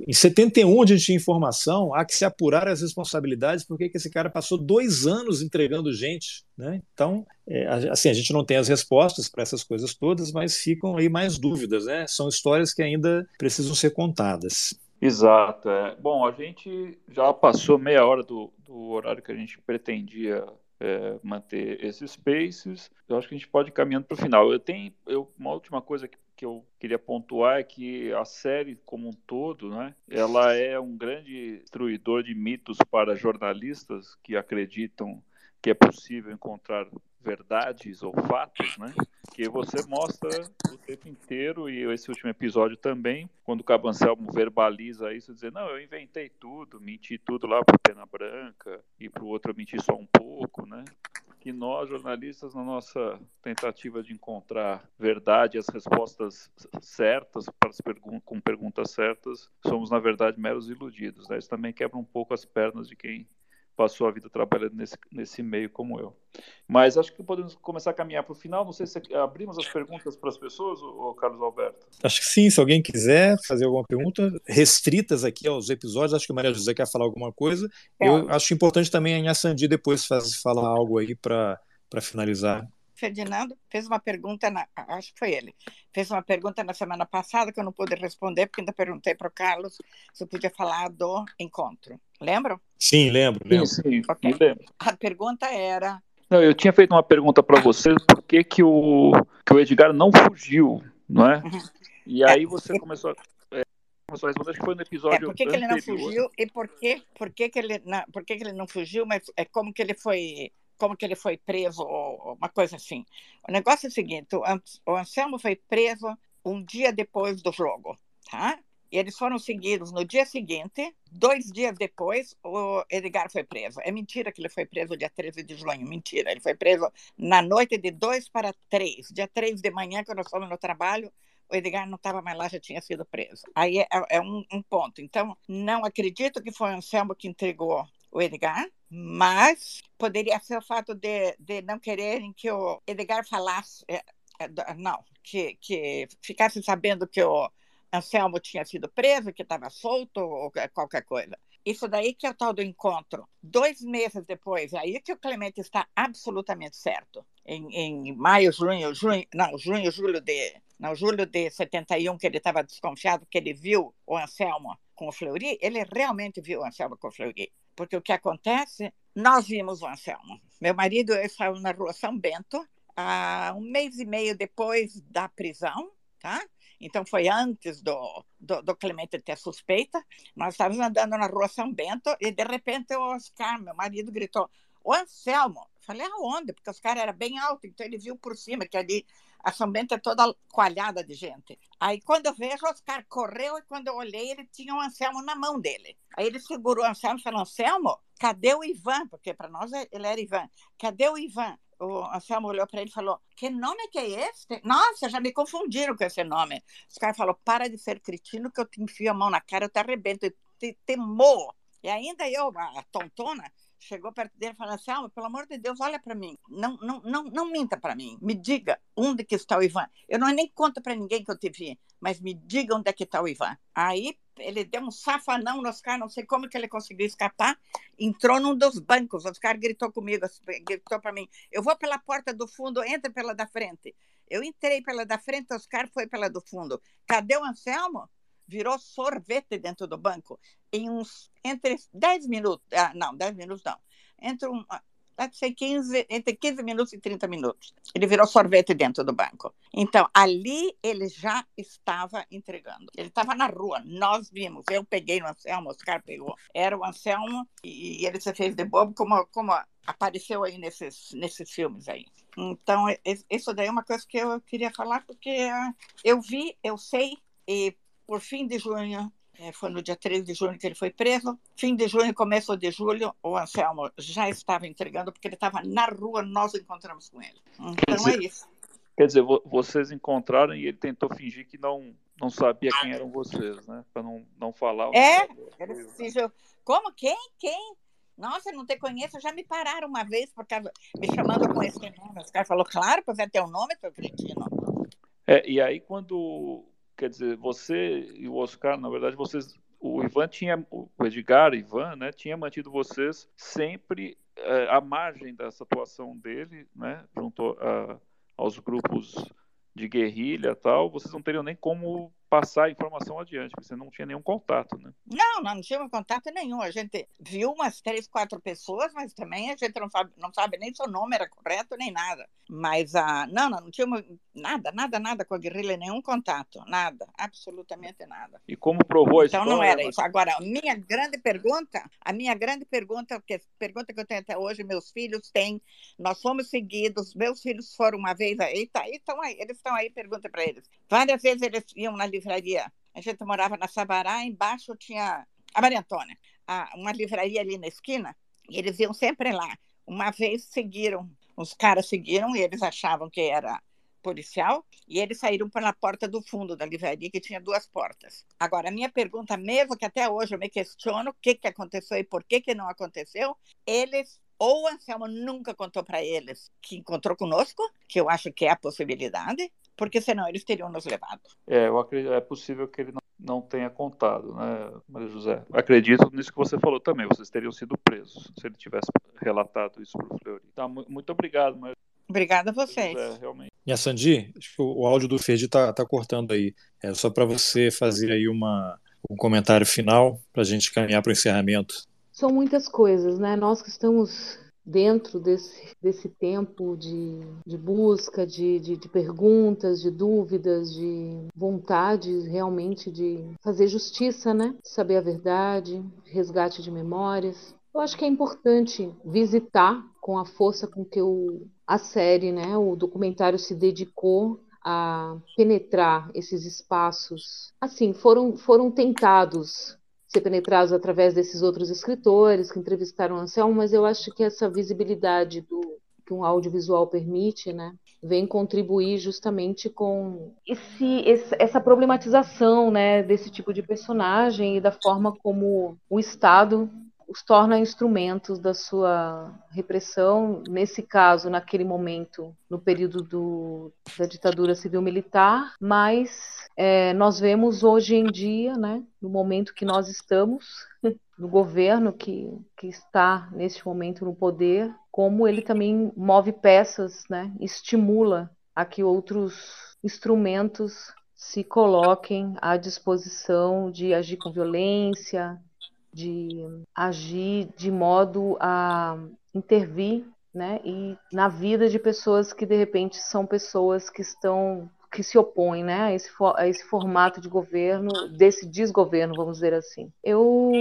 em 71 a gente tinha informação, há que se apurar as responsabilidades, porque que esse cara passou dois anos entregando gente. Né? Então, é, assim, a gente não tem as respostas para essas coisas todas, mas ficam aí mais dúvidas. Né? São histórias que ainda precisam ser contadas. Exato. É. Bom, a gente já passou meia hora do, do horário que a gente pretendia é, manter esses spaces. Eu acho que a gente pode ir caminhando para o final. Eu tenho eu, uma última coisa que, que eu queria pontuar é que a série como um todo, né, ela é um grande destruidor de mitos para jornalistas que acreditam que é possível encontrar verdades ou fatos, né? Que você mostra o tempo inteiro e esse último episódio também, quando o Cabo Anselmo verbaliza isso, dizer não, eu inventei tudo, menti tudo lá para Pena Branca e para o outro eu menti só um pouco, né? Que nós jornalistas na nossa tentativa de encontrar verdade, as respostas certas para as pergun com perguntas certas, somos na verdade meros iludidos, né? Isso também quebra um pouco as pernas de quem passou a vida trabalhando nesse, nesse meio como eu. Mas acho que podemos começar a caminhar para o final. Não sei se abrimos as perguntas para as pessoas, ou Carlos Alberto. Acho que sim. Se alguém quiser fazer alguma pergunta, restritas aqui aos episódios, acho que Maria José quer falar alguma coisa. É. Eu acho importante também a Inha Sandi depois faz, falar algo aí para finalizar. Ferdinando fez uma pergunta, na, acho que foi ele, fez uma pergunta na semana passada que eu não pude responder, porque ainda perguntei para o Carlos se eu podia falar do encontro. Lembram? Sim, lembro. lembro. Sim, sim okay. lembro. A pergunta era. Não, eu tinha feito uma pergunta para você, por que, que, o, que o Edgar não fugiu, não é? Uhum. E aí é, você começou a começou a responder, acho que foi no episódio. É, por que, que ele não fugiu e por que, por que, que, ele, não, por que, que ele não fugiu, mas é como que ele foi como que ele foi preso, uma coisa assim. O negócio é o seguinte, o Anselmo foi preso um dia depois do jogo, tá? E eles foram seguidos no dia seguinte, dois dias depois, o Edgar foi preso. É mentira que ele foi preso dia 13 de junho, mentira. Ele foi preso na noite de 2 para 3. Dia 3 de manhã, quando nós fomos no trabalho, o Edgar não estava mais lá, já tinha sido preso. Aí é, é um, um, ponto. Então, não acredito que foi o Anselmo que entregou o Edgar, mas poderia ser o fato de, de não quererem que o Edgar falasse, é, é, não, que, que ficasse sabendo que o Anselmo tinha sido preso, que estava solto ou qualquer coisa. Isso daí que é o tal do encontro. Dois meses depois, é aí que o Clemente está absolutamente certo. Em, em maio, junho, junho, não, junho, julho de, não, julho de 71, que ele estava desconfiado, que ele viu o Anselmo com o Fleury, ele realmente viu o Anselmo com o Fleury. Porque o que acontece, nós vimos o Anselmo. Meu marido saiu na rua São Bento, há um mês e meio depois da prisão, tá? Então foi antes do, do, do, Clemente ter suspeita. Nós estávamos andando na rua São Bento e de repente o Oscar, meu marido, gritou: O Anselmo! Falei, aonde? Porque os caras eram bem altos, então ele viu por cima, que ali a São Bento é toda coalhada de gente. Aí quando eu vejo, Oscar correu e quando eu olhei, ele tinha o um Anselmo na mão dele. Aí ele segurou o Anselmo e falou, Anselmo, cadê o Ivan? Porque para nós ele era Ivan. Cadê o Ivan? o Anselmo olhou para ele e falou: Que nome que é este? Nossa, já me confundiram com esse nome. Os caras falaram: Para de ser cretino, que eu te enfio a mão na cara, eu te arrebento, eu te E ainda eu, a tontona, chegou perto dele e falou assim: Alma, pelo amor de Deus, olha para mim. Não, não, não, não minta para mim. Me diga onde que está o Ivan. Eu não nem conto para ninguém que eu te vi, mas me diga onde é que está o Ivan. Aí ele deu um safanão no Oscar, não sei como que ele conseguiu escapar, entrou num dos bancos. O Oscar gritou comigo, gritou para mim: Eu vou pela porta do fundo, entre pela da frente. Eu entrei pela da frente, o Oscar foi pela do fundo. Cadê o Anselmo? virou sorvete dentro do banco em uns entre 10 minutos, ah, não, 10 minutos não, entre um, deve ser 15, entre 15 minutos e 30 minutos. Ele virou sorvete dentro do banco. Então, ali ele já estava entregando. Ele estava na rua, nós vimos. Eu peguei no Anselmo, o Oscar pegou. Era o Anselmo e, e ele se fez de bobo, como, como apareceu aí nesses, nesses filmes aí. Então, isso daí é uma coisa que eu queria falar, porque ah, eu vi, eu sei, e por fim de junho, é, foi no dia 13 de junho que ele foi preso. Fim de junho, começo de julho, o Anselmo já estava entregando, porque ele estava na rua, nós encontramos com ele. Então dizer, é isso. Quer dizer, vocês encontraram e ele tentou fingir que não, não sabia quem eram vocês, né? Para não, não falar. É, ele fingiu. Como? Quem? Quem? Nossa, não te conheço, já me pararam uma vez por causa, me chamando com esse nome. Os caras falaram, claro, pois é teu nome, seu cretino. É, e aí quando, quer dizer, você e o Oscar, na verdade, vocês, o Ivan tinha, o Edgar, Ivan, né, tinha mantido vocês sempre é, à margem dessa atuação dele, né, junto a, aos grupos de guerrilha tal, vocês não teriam nem como passar a informação adiante, porque você não tinha nenhum contato, né? Não, não, não tinha contato nenhum. A gente viu umas três, quatro pessoas, mas também a gente não sabe, não sabe nem se o nome era correto, nem nada. Mas, ah, não, não, não tinha nada, nada, nada com a guerrilha, nenhum contato, nada, absolutamente nada. E como provou a então, história? Não era isso. Agora, a minha grande pergunta, a minha grande pergunta, que pergunta que eu tenho até hoje, meus filhos têm, nós fomos seguidos, meus filhos foram uma vez aí, tá, aí, estão aí, eles estão aí, pergunta para eles. Várias vezes eles iam na livraria. A gente morava na Sabará, embaixo tinha a Maria Antônia, uma livraria ali na esquina, e eles iam sempre lá. Uma vez seguiram, os caras seguiram e eles achavam que era policial e eles saíram pela porta do fundo da livraria, que tinha duas portas. Agora, a minha pergunta mesmo, que até hoje eu me questiono o que, que aconteceu e por que, que não aconteceu, eles ou o Anselmo nunca contou para eles que encontrou conosco, que eu acho que é a possibilidade, porque senão eles teriam nos levado. É, eu acredito, é possível que ele não, não tenha contado, né, Maria José? Acredito nisso que você falou também, vocês teriam sido presos se ele tivesse relatado isso para o Fleury. Tá, muito obrigado, Maria Obrigada a vocês. É, realmente. E a Sandi, acho que o áudio do Ferdi está tá cortando aí. É só para você fazer aí uma, um comentário final para a gente caminhar para o encerramento. São muitas coisas, né? Nós que estamos dentro desse, desse tempo de, de busca, de, de, de, perguntas, de dúvidas, de vontade realmente de fazer justiça, né? Saber a verdade, resgate de memórias. Eu acho que é importante visitar com a força com que o, a série, né, o documentário se dedicou a penetrar esses espaços. Assim, foram, foram tentados ser penetrados através desses outros escritores que entrevistaram Anselmo, mas eu acho que essa visibilidade do que um audiovisual permite, né, vem contribuir justamente com esse, essa problematização, né, desse tipo de personagem e da forma como o Estado os torna instrumentos da sua repressão, nesse caso, naquele momento, no período do, da ditadura civil-militar, mas é, nós vemos hoje em dia, né, no momento que nós estamos, no governo que, que está neste momento no poder, como ele também move peças, né, estimula a que outros instrumentos se coloquem à disposição de agir com violência, de agir de modo a intervir né, e na vida de pessoas que de repente são pessoas que estão que se opõem né, a, esse, a esse formato de governo, desse desgoverno, vamos dizer assim. Eu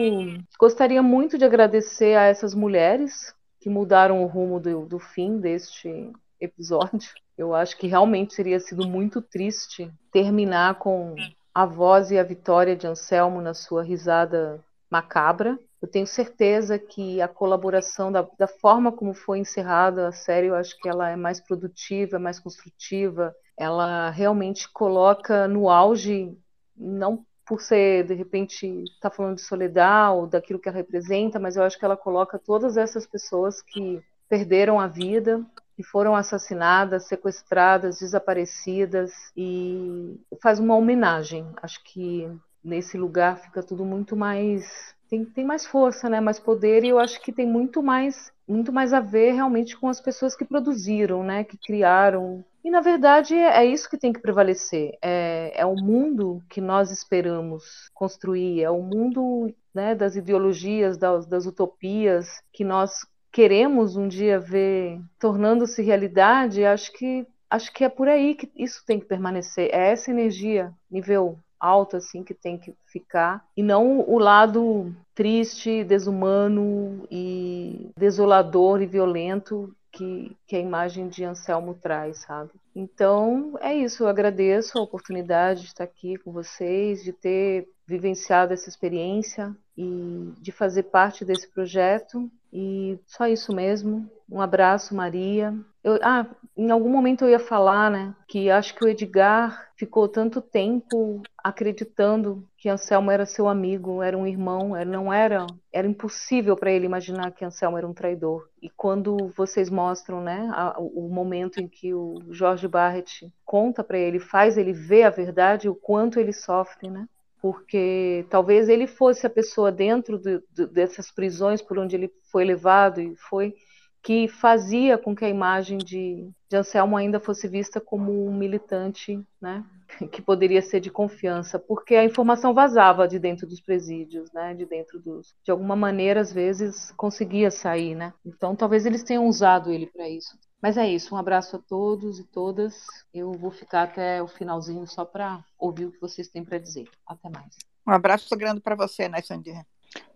gostaria muito de agradecer a essas mulheres que mudaram o rumo do, do fim deste episódio. Eu acho que realmente teria sido muito triste terminar com a voz e a vitória de Anselmo na sua risada macabra. Eu tenho certeza que a colaboração, da, da, forma como foi encerrada a série, eu acho que ela é mais produtiva, mais construtiva. Ela realmente coloca no auge, não por ser, de repente, estar tá falando de Soledad ou daquilo que ela representa, mas eu acho que ela coloca todas essas pessoas que perderam a vida, que foram assassinadas, sequestradas, desaparecidas, e faz uma homenagem. Acho que nesse lugar fica tudo muito mais tem, tem mais força, né? Mais poder e eu acho que tem muito mais muito mais a ver realmente com as pessoas que produziram, né? Que criaram e na verdade é isso que tem que prevalecer. É, é o mundo que nós esperamos construir, é o mundo né, das ideologias, das, das utopias que nós queremos um dia ver tornando-se realidade. Acho que acho que é por aí que isso tem que permanecer. É essa energia nível alto assim que tem que ficar e não o lado triste, desumano e desolador e violento que, que a imagem de Anselmo traz, sabe? Então é isso, eu agradeço a oportunidade de estar aqui com vocês, de ter vivenciado essa experiência e de fazer parte desse projeto. E só isso mesmo. Um abraço, Maria. Eu, ah, em algum momento eu ia falar, né, que acho que o Edgar ficou tanto tempo acreditando que Anselmo era seu amigo, era um irmão, era, não era, era impossível para ele imaginar que Anselmo era um traidor. E quando vocês mostram, né, a, o momento em que o Jorge Barrett conta para ele, faz ele ver a verdade, o quanto ele sofre, né? Porque talvez ele fosse a pessoa dentro de, de, dessas prisões por onde ele foi levado e foi que fazia com que a imagem de, de Anselmo ainda fosse vista como um militante, né, que poderia ser de confiança, porque a informação vazava de dentro dos presídios, né, de dentro dos, de alguma maneira às vezes conseguia sair, né. Então talvez eles tenham usado ele para isso. Mas é isso, um abraço a todos e todas. Eu vou ficar até o finalzinho só para ouvir o que vocês têm para dizer. Até mais. Um abraço grande para você, né, Sandy?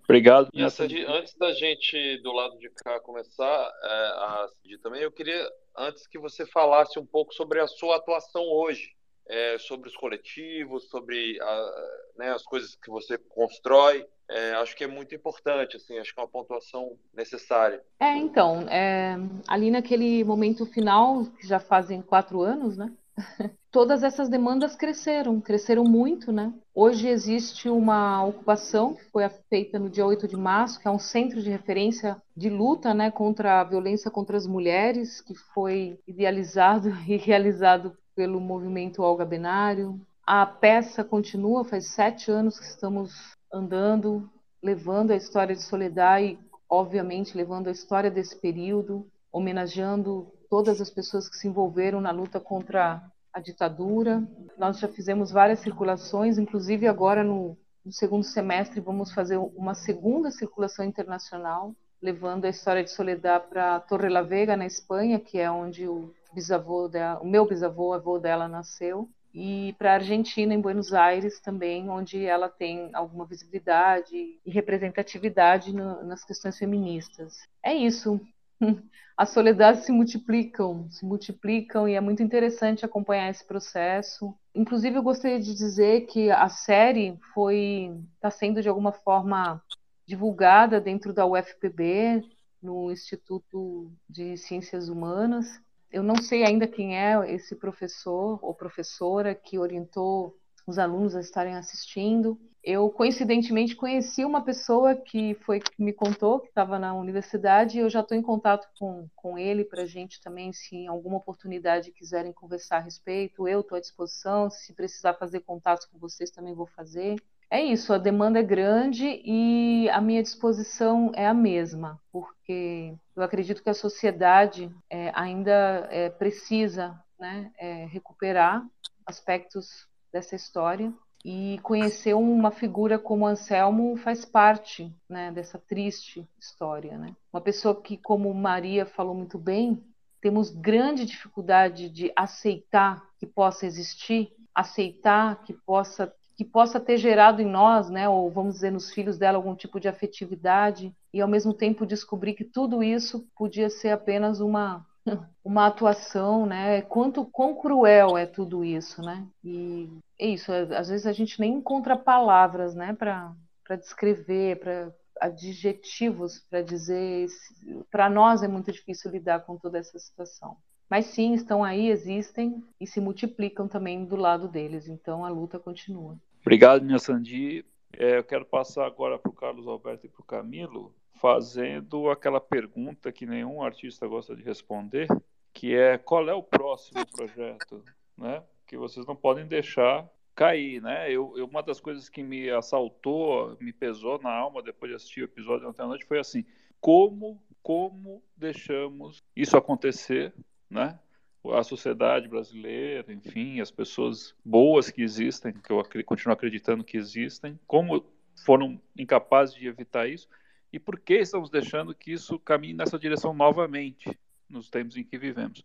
Obrigado. E essa de, antes da gente do lado de cá começar é, a seguir também, eu queria antes que você falasse um pouco sobre a sua atuação hoje, é, sobre os coletivos, sobre a, né, as coisas que você constrói. É, acho que é muito importante, assim, acho que é uma pontuação necessária. É, então, é, ali naquele momento final, que já fazem quatro anos, né? todas essas demandas cresceram, cresceram muito, né? Hoje existe uma ocupação que foi feita no dia 8 de março, que é um centro de referência de luta, né, contra a violência contra as mulheres, que foi idealizado e realizado pelo movimento Olga Benário. A peça continua, faz sete anos que estamos andando, levando a história de Soledad e, obviamente, levando a história desse período, homenageando todas as pessoas que se envolveram na luta contra a ditadura. Nós já fizemos várias circulações, inclusive agora no, no segundo semestre vamos fazer uma segunda circulação internacional, levando a história de Soledad para Torre la Vega, na Espanha, que é onde o bisavô dela, o meu bisavô, avô dela nasceu, e para a Argentina, em Buenos Aires também, onde ela tem alguma visibilidade e representatividade no, nas questões feministas. É isso as soledades se multiplicam, se multiplicam e é muito interessante acompanhar esse processo. Inclusive, eu gostaria de dizer que a série foi está sendo de alguma forma divulgada dentro da UFPB, no Instituto de Ciências Humanas. Eu não sei ainda quem é esse professor ou professora que orientou os alunos a estarem assistindo, eu coincidentemente conheci uma pessoa que foi que me contou que estava na universidade e eu já estou em contato com, com ele para a gente também, se em alguma oportunidade quiserem conversar a respeito, eu estou à disposição, se precisar fazer contatos com vocês também vou fazer. É isso, a demanda é grande e a minha disposição é a mesma, porque eu acredito que a sociedade é, ainda é, precisa né, é, recuperar aspectos dessa história e conhecer uma figura como Anselmo faz parte né, dessa triste história. Né? Uma pessoa que, como Maria falou muito bem, temos grande dificuldade de aceitar que possa existir, aceitar que possa que possa ter gerado em nós, né, ou vamos dizer nos filhos dela algum tipo de afetividade e ao mesmo tempo descobrir que tudo isso podia ser apenas uma uma atuação, né? Quanto quão cruel é tudo isso, né? E é isso. Às vezes a gente nem encontra palavras, né? Para para descrever, para adjetivos para dizer. Para nós é muito difícil lidar com toda essa situação. Mas sim, estão aí, existem e se multiplicam também do lado deles. Então a luta continua. Obrigado, minha Sandi. É, eu quero passar agora para o Carlos Alberto e para o Camilo fazendo aquela pergunta que nenhum artista gosta de responder, que é qual é o próximo projeto, né? Que vocês não podem deixar cair, né? Eu, eu, uma das coisas que me assaltou, me pesou na alma depois de assistir o episódio ontem à noite foi assim: como, como deixamos isso acontecer, né? A sociedade brasileira, enfim, as pessoas boas que existem, que eu continuo acreditando que existem, como foram incapazes de evitar isso e por que estamos deixando que isso caminhe nessa direção novamente nos tempos em que vivemos.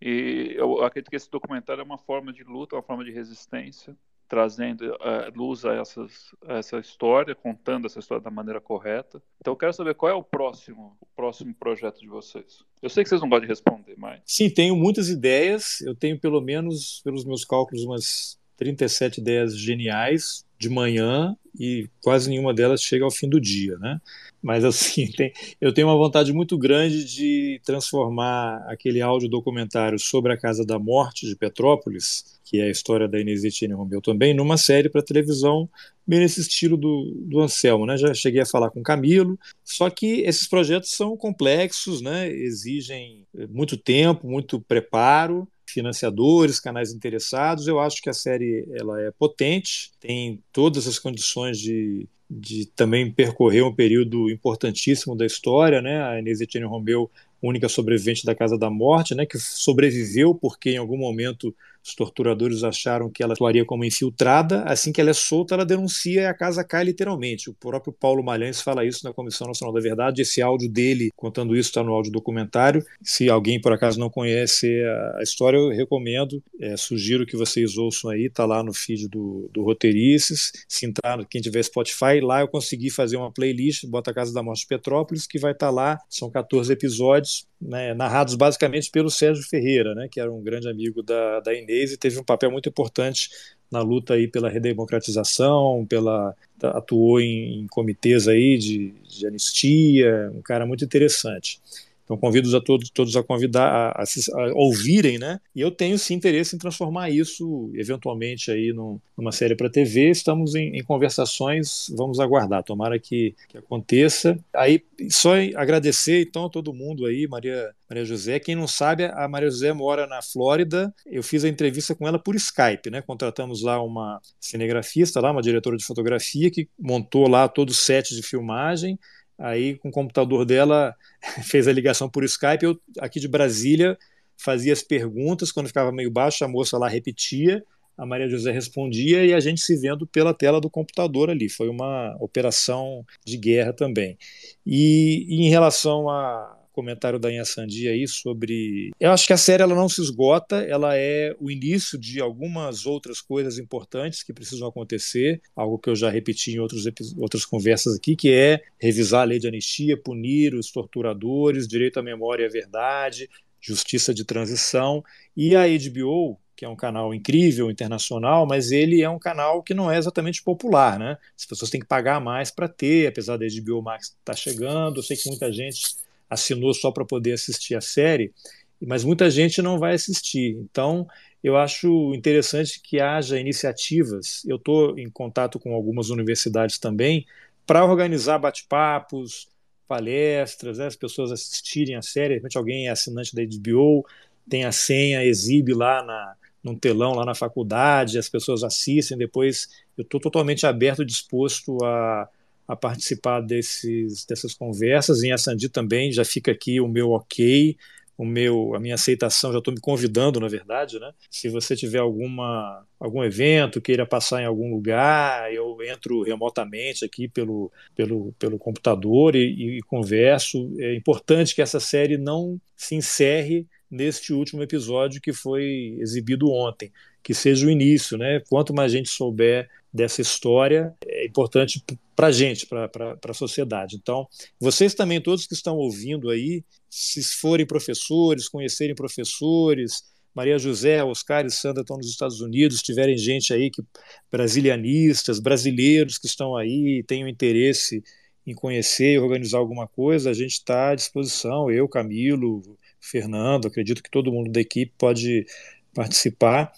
E eu acredito que esse documentário é uma forma de luta, uma forma de resistência, trazendo uh, luz a, essas, a essa história, contando essa história da maneira correta. Então eu quero saber qual é o próximo, o próximo projeto de vocês. Eu sei que vocês não podem responder, mas... Sim, tenho muitas ideias. Eu tenho pelo menos, pelos meus cálculos, umas 37 ideias geniais de manhã e quase nenhuma delas chega ao fim do dia, né? Mas assim, tem, eu tenho uma vontade muito grande de transformar aquele áudio documentário sobre a Casa da Morte de Petrópolis, que é a história da Inês Etienne Romeu também, numa série para televisão bem nesse estilo do, do Anselmo, né? Já cheguei a falar com Camilo, só que esses projetos são complexos, né? Exigem muito tempo, muito preparo, financiadores, canais interessados. Eu acho que a série ela é potente, tem todas as condições de, de também percorrer um período importantíssimo da história, né? A Inês Etienne Romeu, única sobrevivente da Casa da Morte, né? Que sobreviveu porque em algum momento os torturadores acharam que ela atuaria como infiltrada. Assim que ela é solta, ela denuncia e a casa cai literalmente. O próprio Paulo Malhães fala isso na Comissão Nacional da Verdade. Esse áudio dele contando isso está no áudio documentário. Se alguém por acaso não conhece a história, eu recomendo. É, sugiro que vocês ouçam aí. Está lá no feed do, do Roteirices. Se entrar, quem tiver Spotify, lá eu consegui fazer uma playlist, bota a Casa da Morte Petrópolis, que vai estar tá lá. São 14 episódios, né, narrados basicamente pelo Sérgio Ferreira, né, que era um grande amigo da, da Inês e teve um papel muito importante na luta aí pela redemocratização, pela atuou em, em comitês aí de, de anistia, um cara muito interessante. Então convido a todos, todos a convidar a, a, a, ouvirem, né? E eu tenho sim interesse em transformar isso eventualmente aí no, numa série para TV. Estamos em, em, conversações, vamos aguardar. Tomara que, que, aconteça. Aí só agradecer então a todo mundo aí, Maria Maria José. Quem não sabe, a Maria José mora na Flórida. Eu fiz a entrevista com ela por Skype, né? Contratamos lá uma cinegrafista, lá uma diretora de fotografia que montou lá todo o set de filmagem Aí, com o computador dela, fez a ligação por Skype. Eu, aqui de Brasília, fazia as perguntas. Quando ficava meio baixo, a moça lá repetia. A Maria José respondia e a gente se vendo pela tela do computador ali. Foi uma operação de guerra também. E, e em relação a, comentário da Inha Sandi aí sobre. Eu acho que a série ela não se esgota, ela é o início de algumas outras coisas importantes que precisam acontecer, algo que eu já repeti em outros, outras conversas aqui, que é revisar a lei de anistia, punir os torturadores, direito à memória e à verdade, justiça de transição. E a HBO, que é um canal incrível, internacional, mas ele é um canal que não é exatamente popular, né? As pessoas têm que pagar mais para ter, apesar da HBO Max estar tá chegando. Eu sei que muita gente assinou só para poder assistir a série, mas muita gente não vai assistir. Então, eu acho interessante que haja iniciativas. Eu estou em contato com algumas universidades também para organizar bate-papos, palestras, né, as pessoas assistirem a série. De repente, alguém é assinante da HBO, tem a senha, exibe lá na, num telão lá na faculdade, as pessoas assistem. Depois, eu estou totalmente aberto, disposto a a participar desses, dessas conversas. Em Assandi também já fica aqui o meu ok, o meu, a minha aceitação, já estou me convidando, na verdade, né? Se você tiver alguma, algum evento, queira passar em algum lugar, eu entro remotamente aqui pelo, pelo, pelo computador e, e converso. É importante que essa série não se encerre neste último episódio que foi exibido ontem, que seja o início, né? Quanto mais gente souber dessa história é importante para a gente, para a sociedade. Então, vocês também, todos que estão ouvindo aí, se forem professores, conhecerem professores, Maria José, Oscar e Sandra estão nos Estados Unidos, tiverem gente aí que brasilianistas, brasileiros que estão aí, tenham interesse em conhecer e organizar alguma coisa, a gente está à disposição, eu, Camilo, Fernando, acredito que todo mundo da equipe pode participar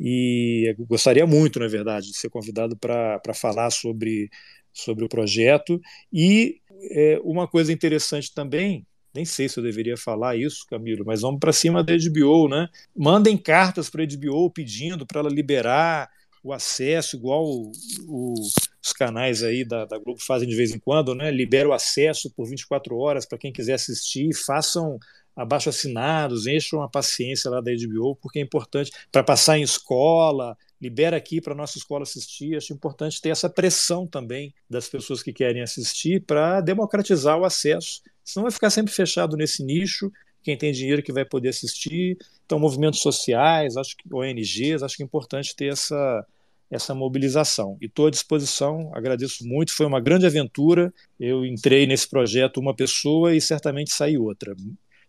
e gostaria muito, na verdade, de ser convidado para falar sobre, sobre o projeto. E é, uma coisa interessante também, nem sei se eu deveria falar isso, Camilo, mas vamos para cima da HBO, né? Mandem cartas para a HBO pedindo para ela liberar o acesso, igual o, o, os canais aí da, da, Globo fazem de vez em quando, né? Libera o acesso por 24 horas para quem quiser assistir, façam abaixo assinados, encham a paciência lá da HBO, porque é importante para passar em escola, libera aqui para nossa escola assistir. Acho importante ter essa pressão também das pessoas que querem assistir para democratizar o acesso. Senão vai ficar sempre fechado nesse nicho. Quem tem dinheiro que vai poder assistir. Então, movimentos sociais, acho que ONGs, acho que é importante ter essa, essa mobilização. E estou à disposição, agradeço muito, foi uma grande aventura. Eu entrei nesse projeto uma pessoa e certamente saí outra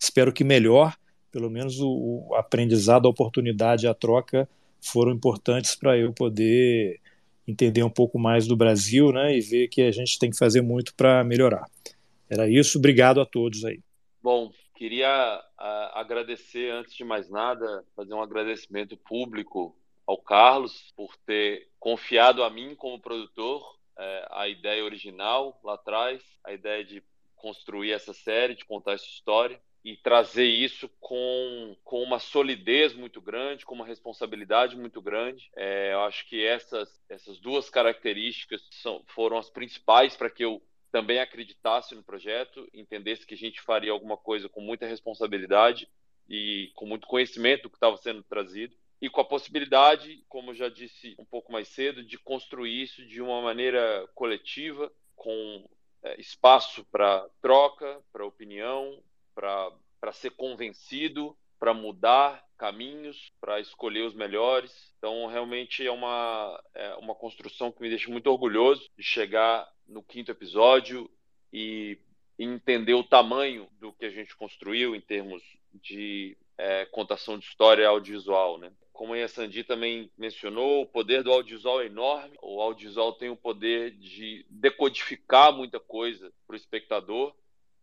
espero que melhor, pelo menos o, o aprendizado, a oportunidade, a troca foram importantes para eu poder entender um pouco mais do Brasil né, e ver que a gente tem que fazer muito para melhorar. Era isso, obrigado a todos aí. Bom, queria uh, agradecer, antes de mais nada, fazer um agradecimento público ao Carlos por ter confiado a mim como produtor uh, a ideia original lá atrás, a ideia de construir essa série, de contar essa história e trazer isso com, com uma solidez muito grande, com uma responsabilidade muito grande. É, eu acho que essas, essas duas características são, foram as principais para que eu também acreditasse no projeto, entendesse que a gente faria alguma coisa com muita responsabilidade e com muito conhecimento do que estava sendo trazido e com a possibilidade, como já disse um pouco mais cedo, de construir isso de uma maneira coletiva, com é, espaço para troca, para opinião, para ser convencido, para mudar caminhos, para escolher os melhores. Então, realmente é uma, é uma construção que me deixa muito orgulhoso de chegar no quinto episódio e entender o tamanho do que a gente construiu em termos de é, contação de história audiovisual, né? Como a Sandi também mencionou, o poder do audiovisual é enorme. O audiovisual tem o poder de decodificar muita coisa para o espectador,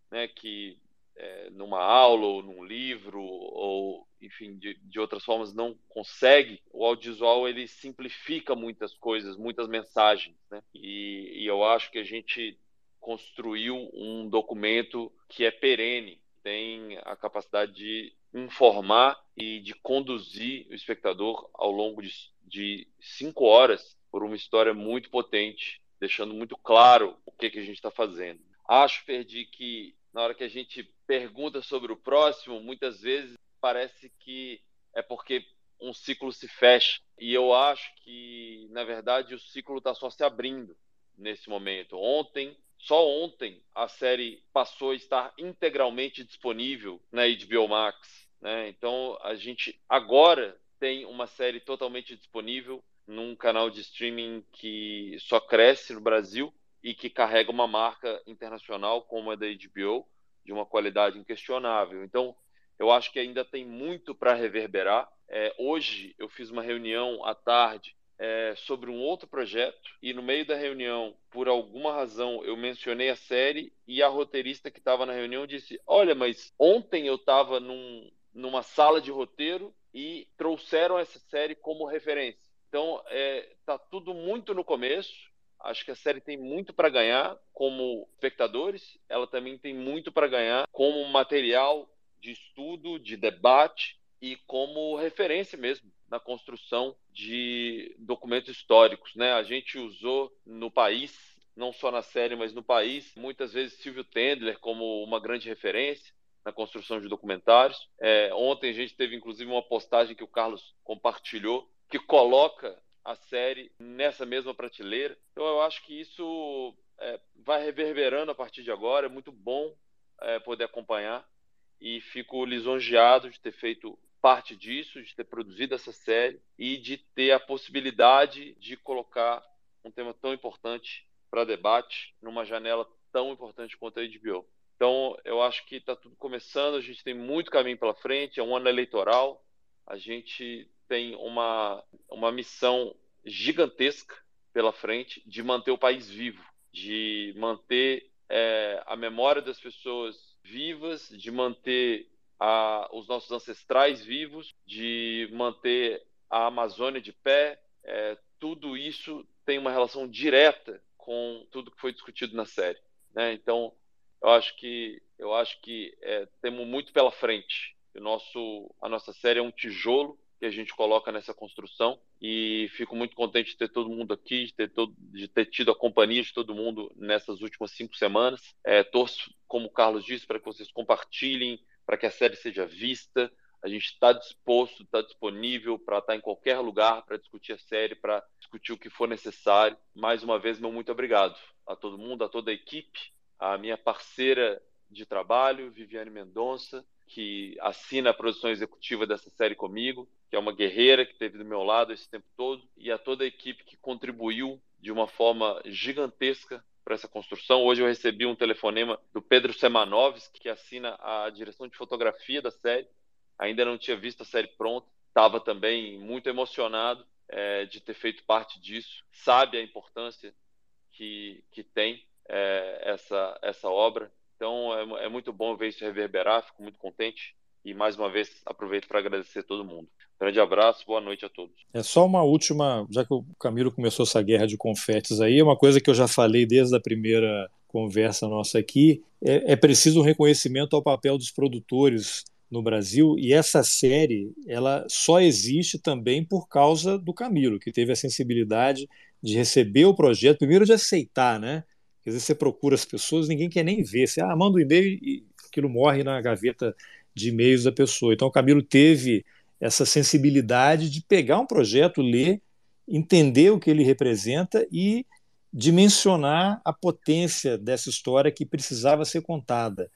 né? Que é, numa aula ou num livro ou enfim de, de outras formas não consegue o audiovisual ele simplifica muitas coisas muitas mensagens né? e, e eu acho que a gente construiu um documento que é perene tem a capacidade de informar e de conduzir o espectador ao longo de, de cinco horas por uma história muito potente deixando muito claro o que, que a gente está fazendo acho perdi que na hora que a gente pergunta sobre o próximo, muitas vezes parece que é porque um ciclo se fecha. E eu acho que, na verdade, o ciclo está só se abrindo nesse momento. Ontem, só ontem, a série passou a estar integralmente disponível na HBO Max. Né? Então, a gente agora tem uma série totalmente disponível num canal de streaming que só cresce no Brasil e que carrega uma marca internacional como a da HBO, de uma qualidade inquestionável. Então, eu acho que ainda tem muito para reverberar. É, hoje eu fiz uma reunião à tarde é, sobre um outro projeto e no meio da reunião, por alguma razão, eu mencionei a série e a roteirista que estava na reunião disse: Olha, mas ontem eu estava num, numa sala de roteiro e trouxeram essa série como referência. Então, está é, tá tudo muito no começo. Acho que a série tem muito para ganhar como espectadores, ela também tem muito para ganhar como material de estudo, de debate e como referência mesmo na construção de documentos históricos. Né? A gente usou no país, não só na série, mas no país, muitas vezes Silvio Tendler como uma grande referência na construção de documentários. É, ontem a gente teve inclusive uma postagem que o Carlos compartilhou que coloca a série nessa mesma prateleira. Então eu acho que isso é, vai reverberando a partir de agora. É muito bom é, poder acompanhar e fico lisonjeado de ter feito parte disso, de ter produzido essa série e de ter a possibilidade de colocar um tema tão importante para debate numa janela tão importante quanto a HBO. Então, eu acho que está tudo começando, a gente tem muito caminho pela frente, é um ano eleitoral, a gente tem uma, uma missão gigantesca pela frente de manter o país vivo, de manter é, a memória das pessoas vivas, de manter a, os nossos ancestrais vivos, de manter a Amazônia de pé. É, tudo isso tem uma relação direta com tudo que foi discutido na série. Né? Então, eu acho que eu acho que é, temos muito pela frente. O nosso, a nossa série é um tijolo que a gente coloca nessa construção e fico muito contente de ter todo mundo aqui, de ter, todo, de ter tido a companhia de todo mundo nessas últimas cinco semanas. É, torço, como o Carlos disse, para que vocês compartilhem, para que a série seja vista. A gente está disposto, está disponível para estar tá em qualquer lugar para discutir a série, para discutir o que for necessário. Mais uma vez, meu muito obrigado a todo mundo, a toda a equipe, a minha parceira de trabalho, Viviane Mendonça, que assina a produção executiva dessa série comigo, que é uma guerreira que esteve do meu lado esse tempo todo, e a toda a equipe que contribuiu de uma forma gigantesca para essa construção. Hoje eu recebi um telefonema do Pedro Semanovski, que assina a direção de fotografia da série. Ainda não tinha visto a série pronta, estava também muito emocionado é, de ter feito parte disso, sabe a importância que, que tem é, essa, essa obra. Então é, é muito bom ver isso reverberar, fico muito contente e mais uma vez aproveito para agradecer todo mundo. Grande abraço, boa noite a todos. É só uma última, já que o Camilo começou essa guerra de confetes aí, uma coisa que eu já falei desde a primeira conversa nossa aqui, é, é preciso um reconhecimento ao papel dos produtores no Brasil e essa série ela só existe também por causa do Camilo que teve a sensibilidade de receber o projeto primeiro de aceitar né quer dizer você procura as pessoas ninguém quer nem ver você ah, manda um e-mail e aquilo morre na gaveta de e-mails da pessoa então o Camilo teve essa sensibilidade de pegar um projeto ler entender o que ele representa e dimensionar a potência dessa história que precisava ser contada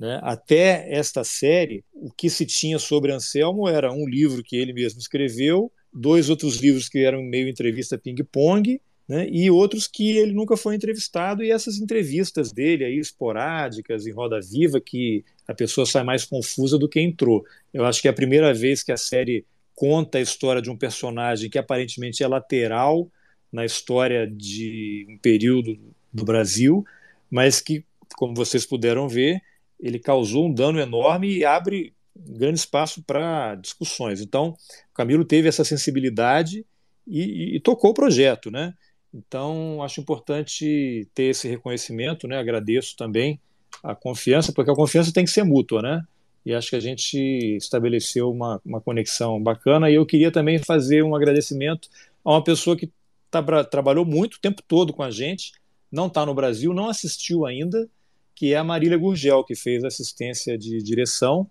né? Até esta série, o que se tinha sobre Anselmo era um livro que ele mesmo escreveu, dois outros livros que eram meio entrevista ping-pong, né? e outros que ele nunca foi entrevistado, e essas entrevistas dele aí, esporádicas, em roda viva, que a pessoa sai mais confusa do que entrou. Eu acho que é a primeira vez que a série conta a história de um personagem que aparentemente é lateral na história de um período do Brasil, mas que, como vocês puderam ver, ele causou um dano enorme e abre grande espaço para discussões. Então, Camilo teve essa sensibilidade e, e, e, tocou o projeto, né? Então, acho importante ter esse reconhecimento, né? Agradeço também a confiança, porque a confiança tem que ser mútua, né? E acho que a gente estabeleceu uma, uma conexão bacana. E eu queria também fazer um agradecimento a uma pessoa que tá, trabalhou muito o tempo todo com a gente, não está no Brasil, não assistiu ainda, que é a Marília Gurgel, que fez assistência de direção,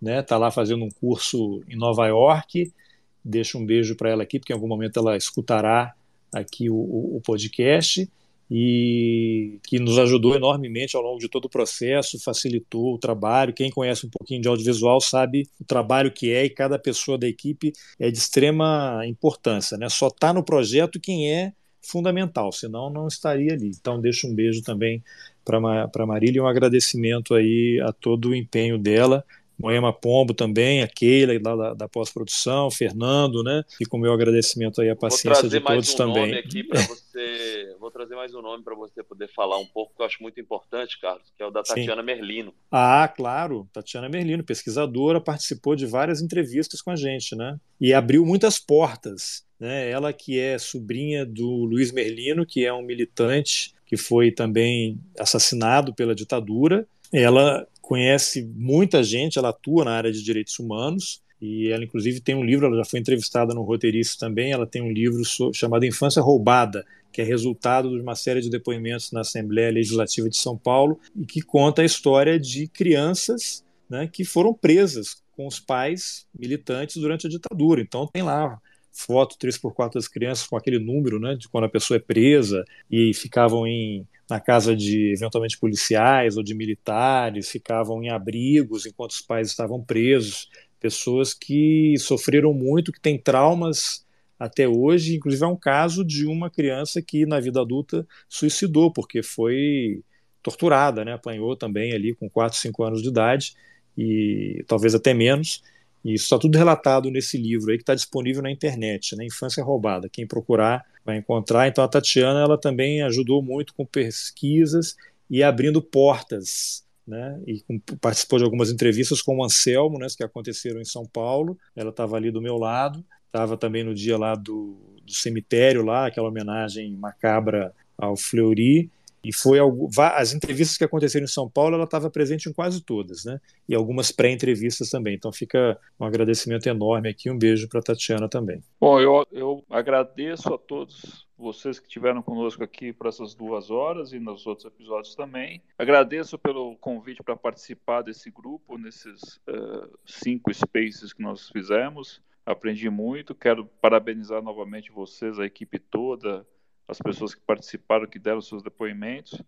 né? Tá lá fazendo um curso em Nova York. Deixo um beijo para ela aqui, porque em algum momento ela escutará aqui o, o, podcast e que nos ajudou enormemente ao longo de todo o processo, facilitou o trabalho. Quem conhece um pouquinho de audiovisual sabe o trabalho que é e cada pessoa da equipe é de extrema importância, né? Só está no projeto quem é fundamental, senão não estaria ali. Então deixo um beijo também para Marília e um agradecimento aí a todo o empenho dela. Moema Pombo também, a Keila lá da, da pós-produção, Fernando, né? E com o meu agradecimento aí a paciência de todos um também. Aqui você, vou trazer mais um nome para você poder falar um pouco, que eu acho muito importante, Carlos, que é o da Tatiana Sim. Merlino. Ah, claro, Tatiana Merlino, pesquisadora, participou de várias entrevistas com a gente, né? E abriu muitas portas. Né? Ela que é sobrinha do Luiz Merlino, que é um militante que foi também assassinado pela ditadura. Ela conhece muita gente, ela atua na área de direitos humanos e ela inclusive tem um livro, ela já foi entrevistada no roteirista também, ela tem um livro chamado Infância Roubada, que é resultado de uma série de depoimentos na Assembleia Legislativa de São Paulo e que conta a história de crianças né, que foram presas com os pais militantes durante a ditadura. Então tem lá foto 3x4 das crianças com aquele número, né, de quando a pessoa é presa e ficavam em na casa de eventualmente policiais ou de militares, ficavam em abrigos enquanto os pais estavam presos, pessoas que sofreram muito, que têm traumas até hoje, inclusive é um caso de uma criança que na vida adulta suicidou porque foi torturada, né, apanhou também ali com 4, 5 anos de idade e talvez até menos e isso está tudo relatado nesse livro aí que está disponível na internet, né? Infância Roubada. Quem procurar vai encontrar. Então a Tatiana ela também ajudou muito com pesquisas e abrindo portas, né? E participou de algumas entrevistas com o Anselmo, né? Que aconteceram em São Paulo. Ela estava ali do meu lado. Estava também no dia lá do, do cemitério lá, aquela homenagem macabra ao Fleury e foi as entrevistas que aconteceram em São Paulo, ela estava presente em quase todas, né? E algumas pré-entrevistas também. Então fica um agradecimento enorme aqui, um beijo para Tatiana também. Bom, eu, eu agradeço a todos vocês que estiveram conosco aqui por essas duas horas e nos outros episódios também. Agradeço pelo convite para participar desse grupo, nesses uh, cinco spaces que nós fizemos. Aprendi muito. Quero parabenizar novamente vocês, a equipe toda, as pessoas que participaram, que deram seus depoimentos.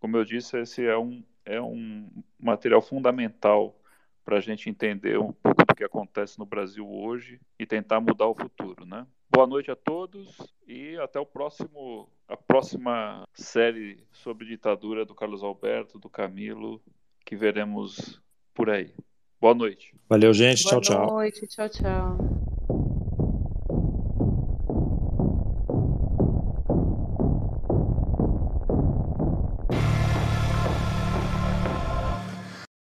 Como eu disse, esse é um, é um material fundamental para a gente entender um pouco do que acontece no Brasil hoje e tentar mudar o futuro, né? Boa noite a todos e até o próximo, a próxima série sobre ditadura do Carlos Alberto, do Camilo, que veremos por aí. Boa noite. Valeu, gente. Boa tchau, tchau. Boa noite. Tchau, tchau.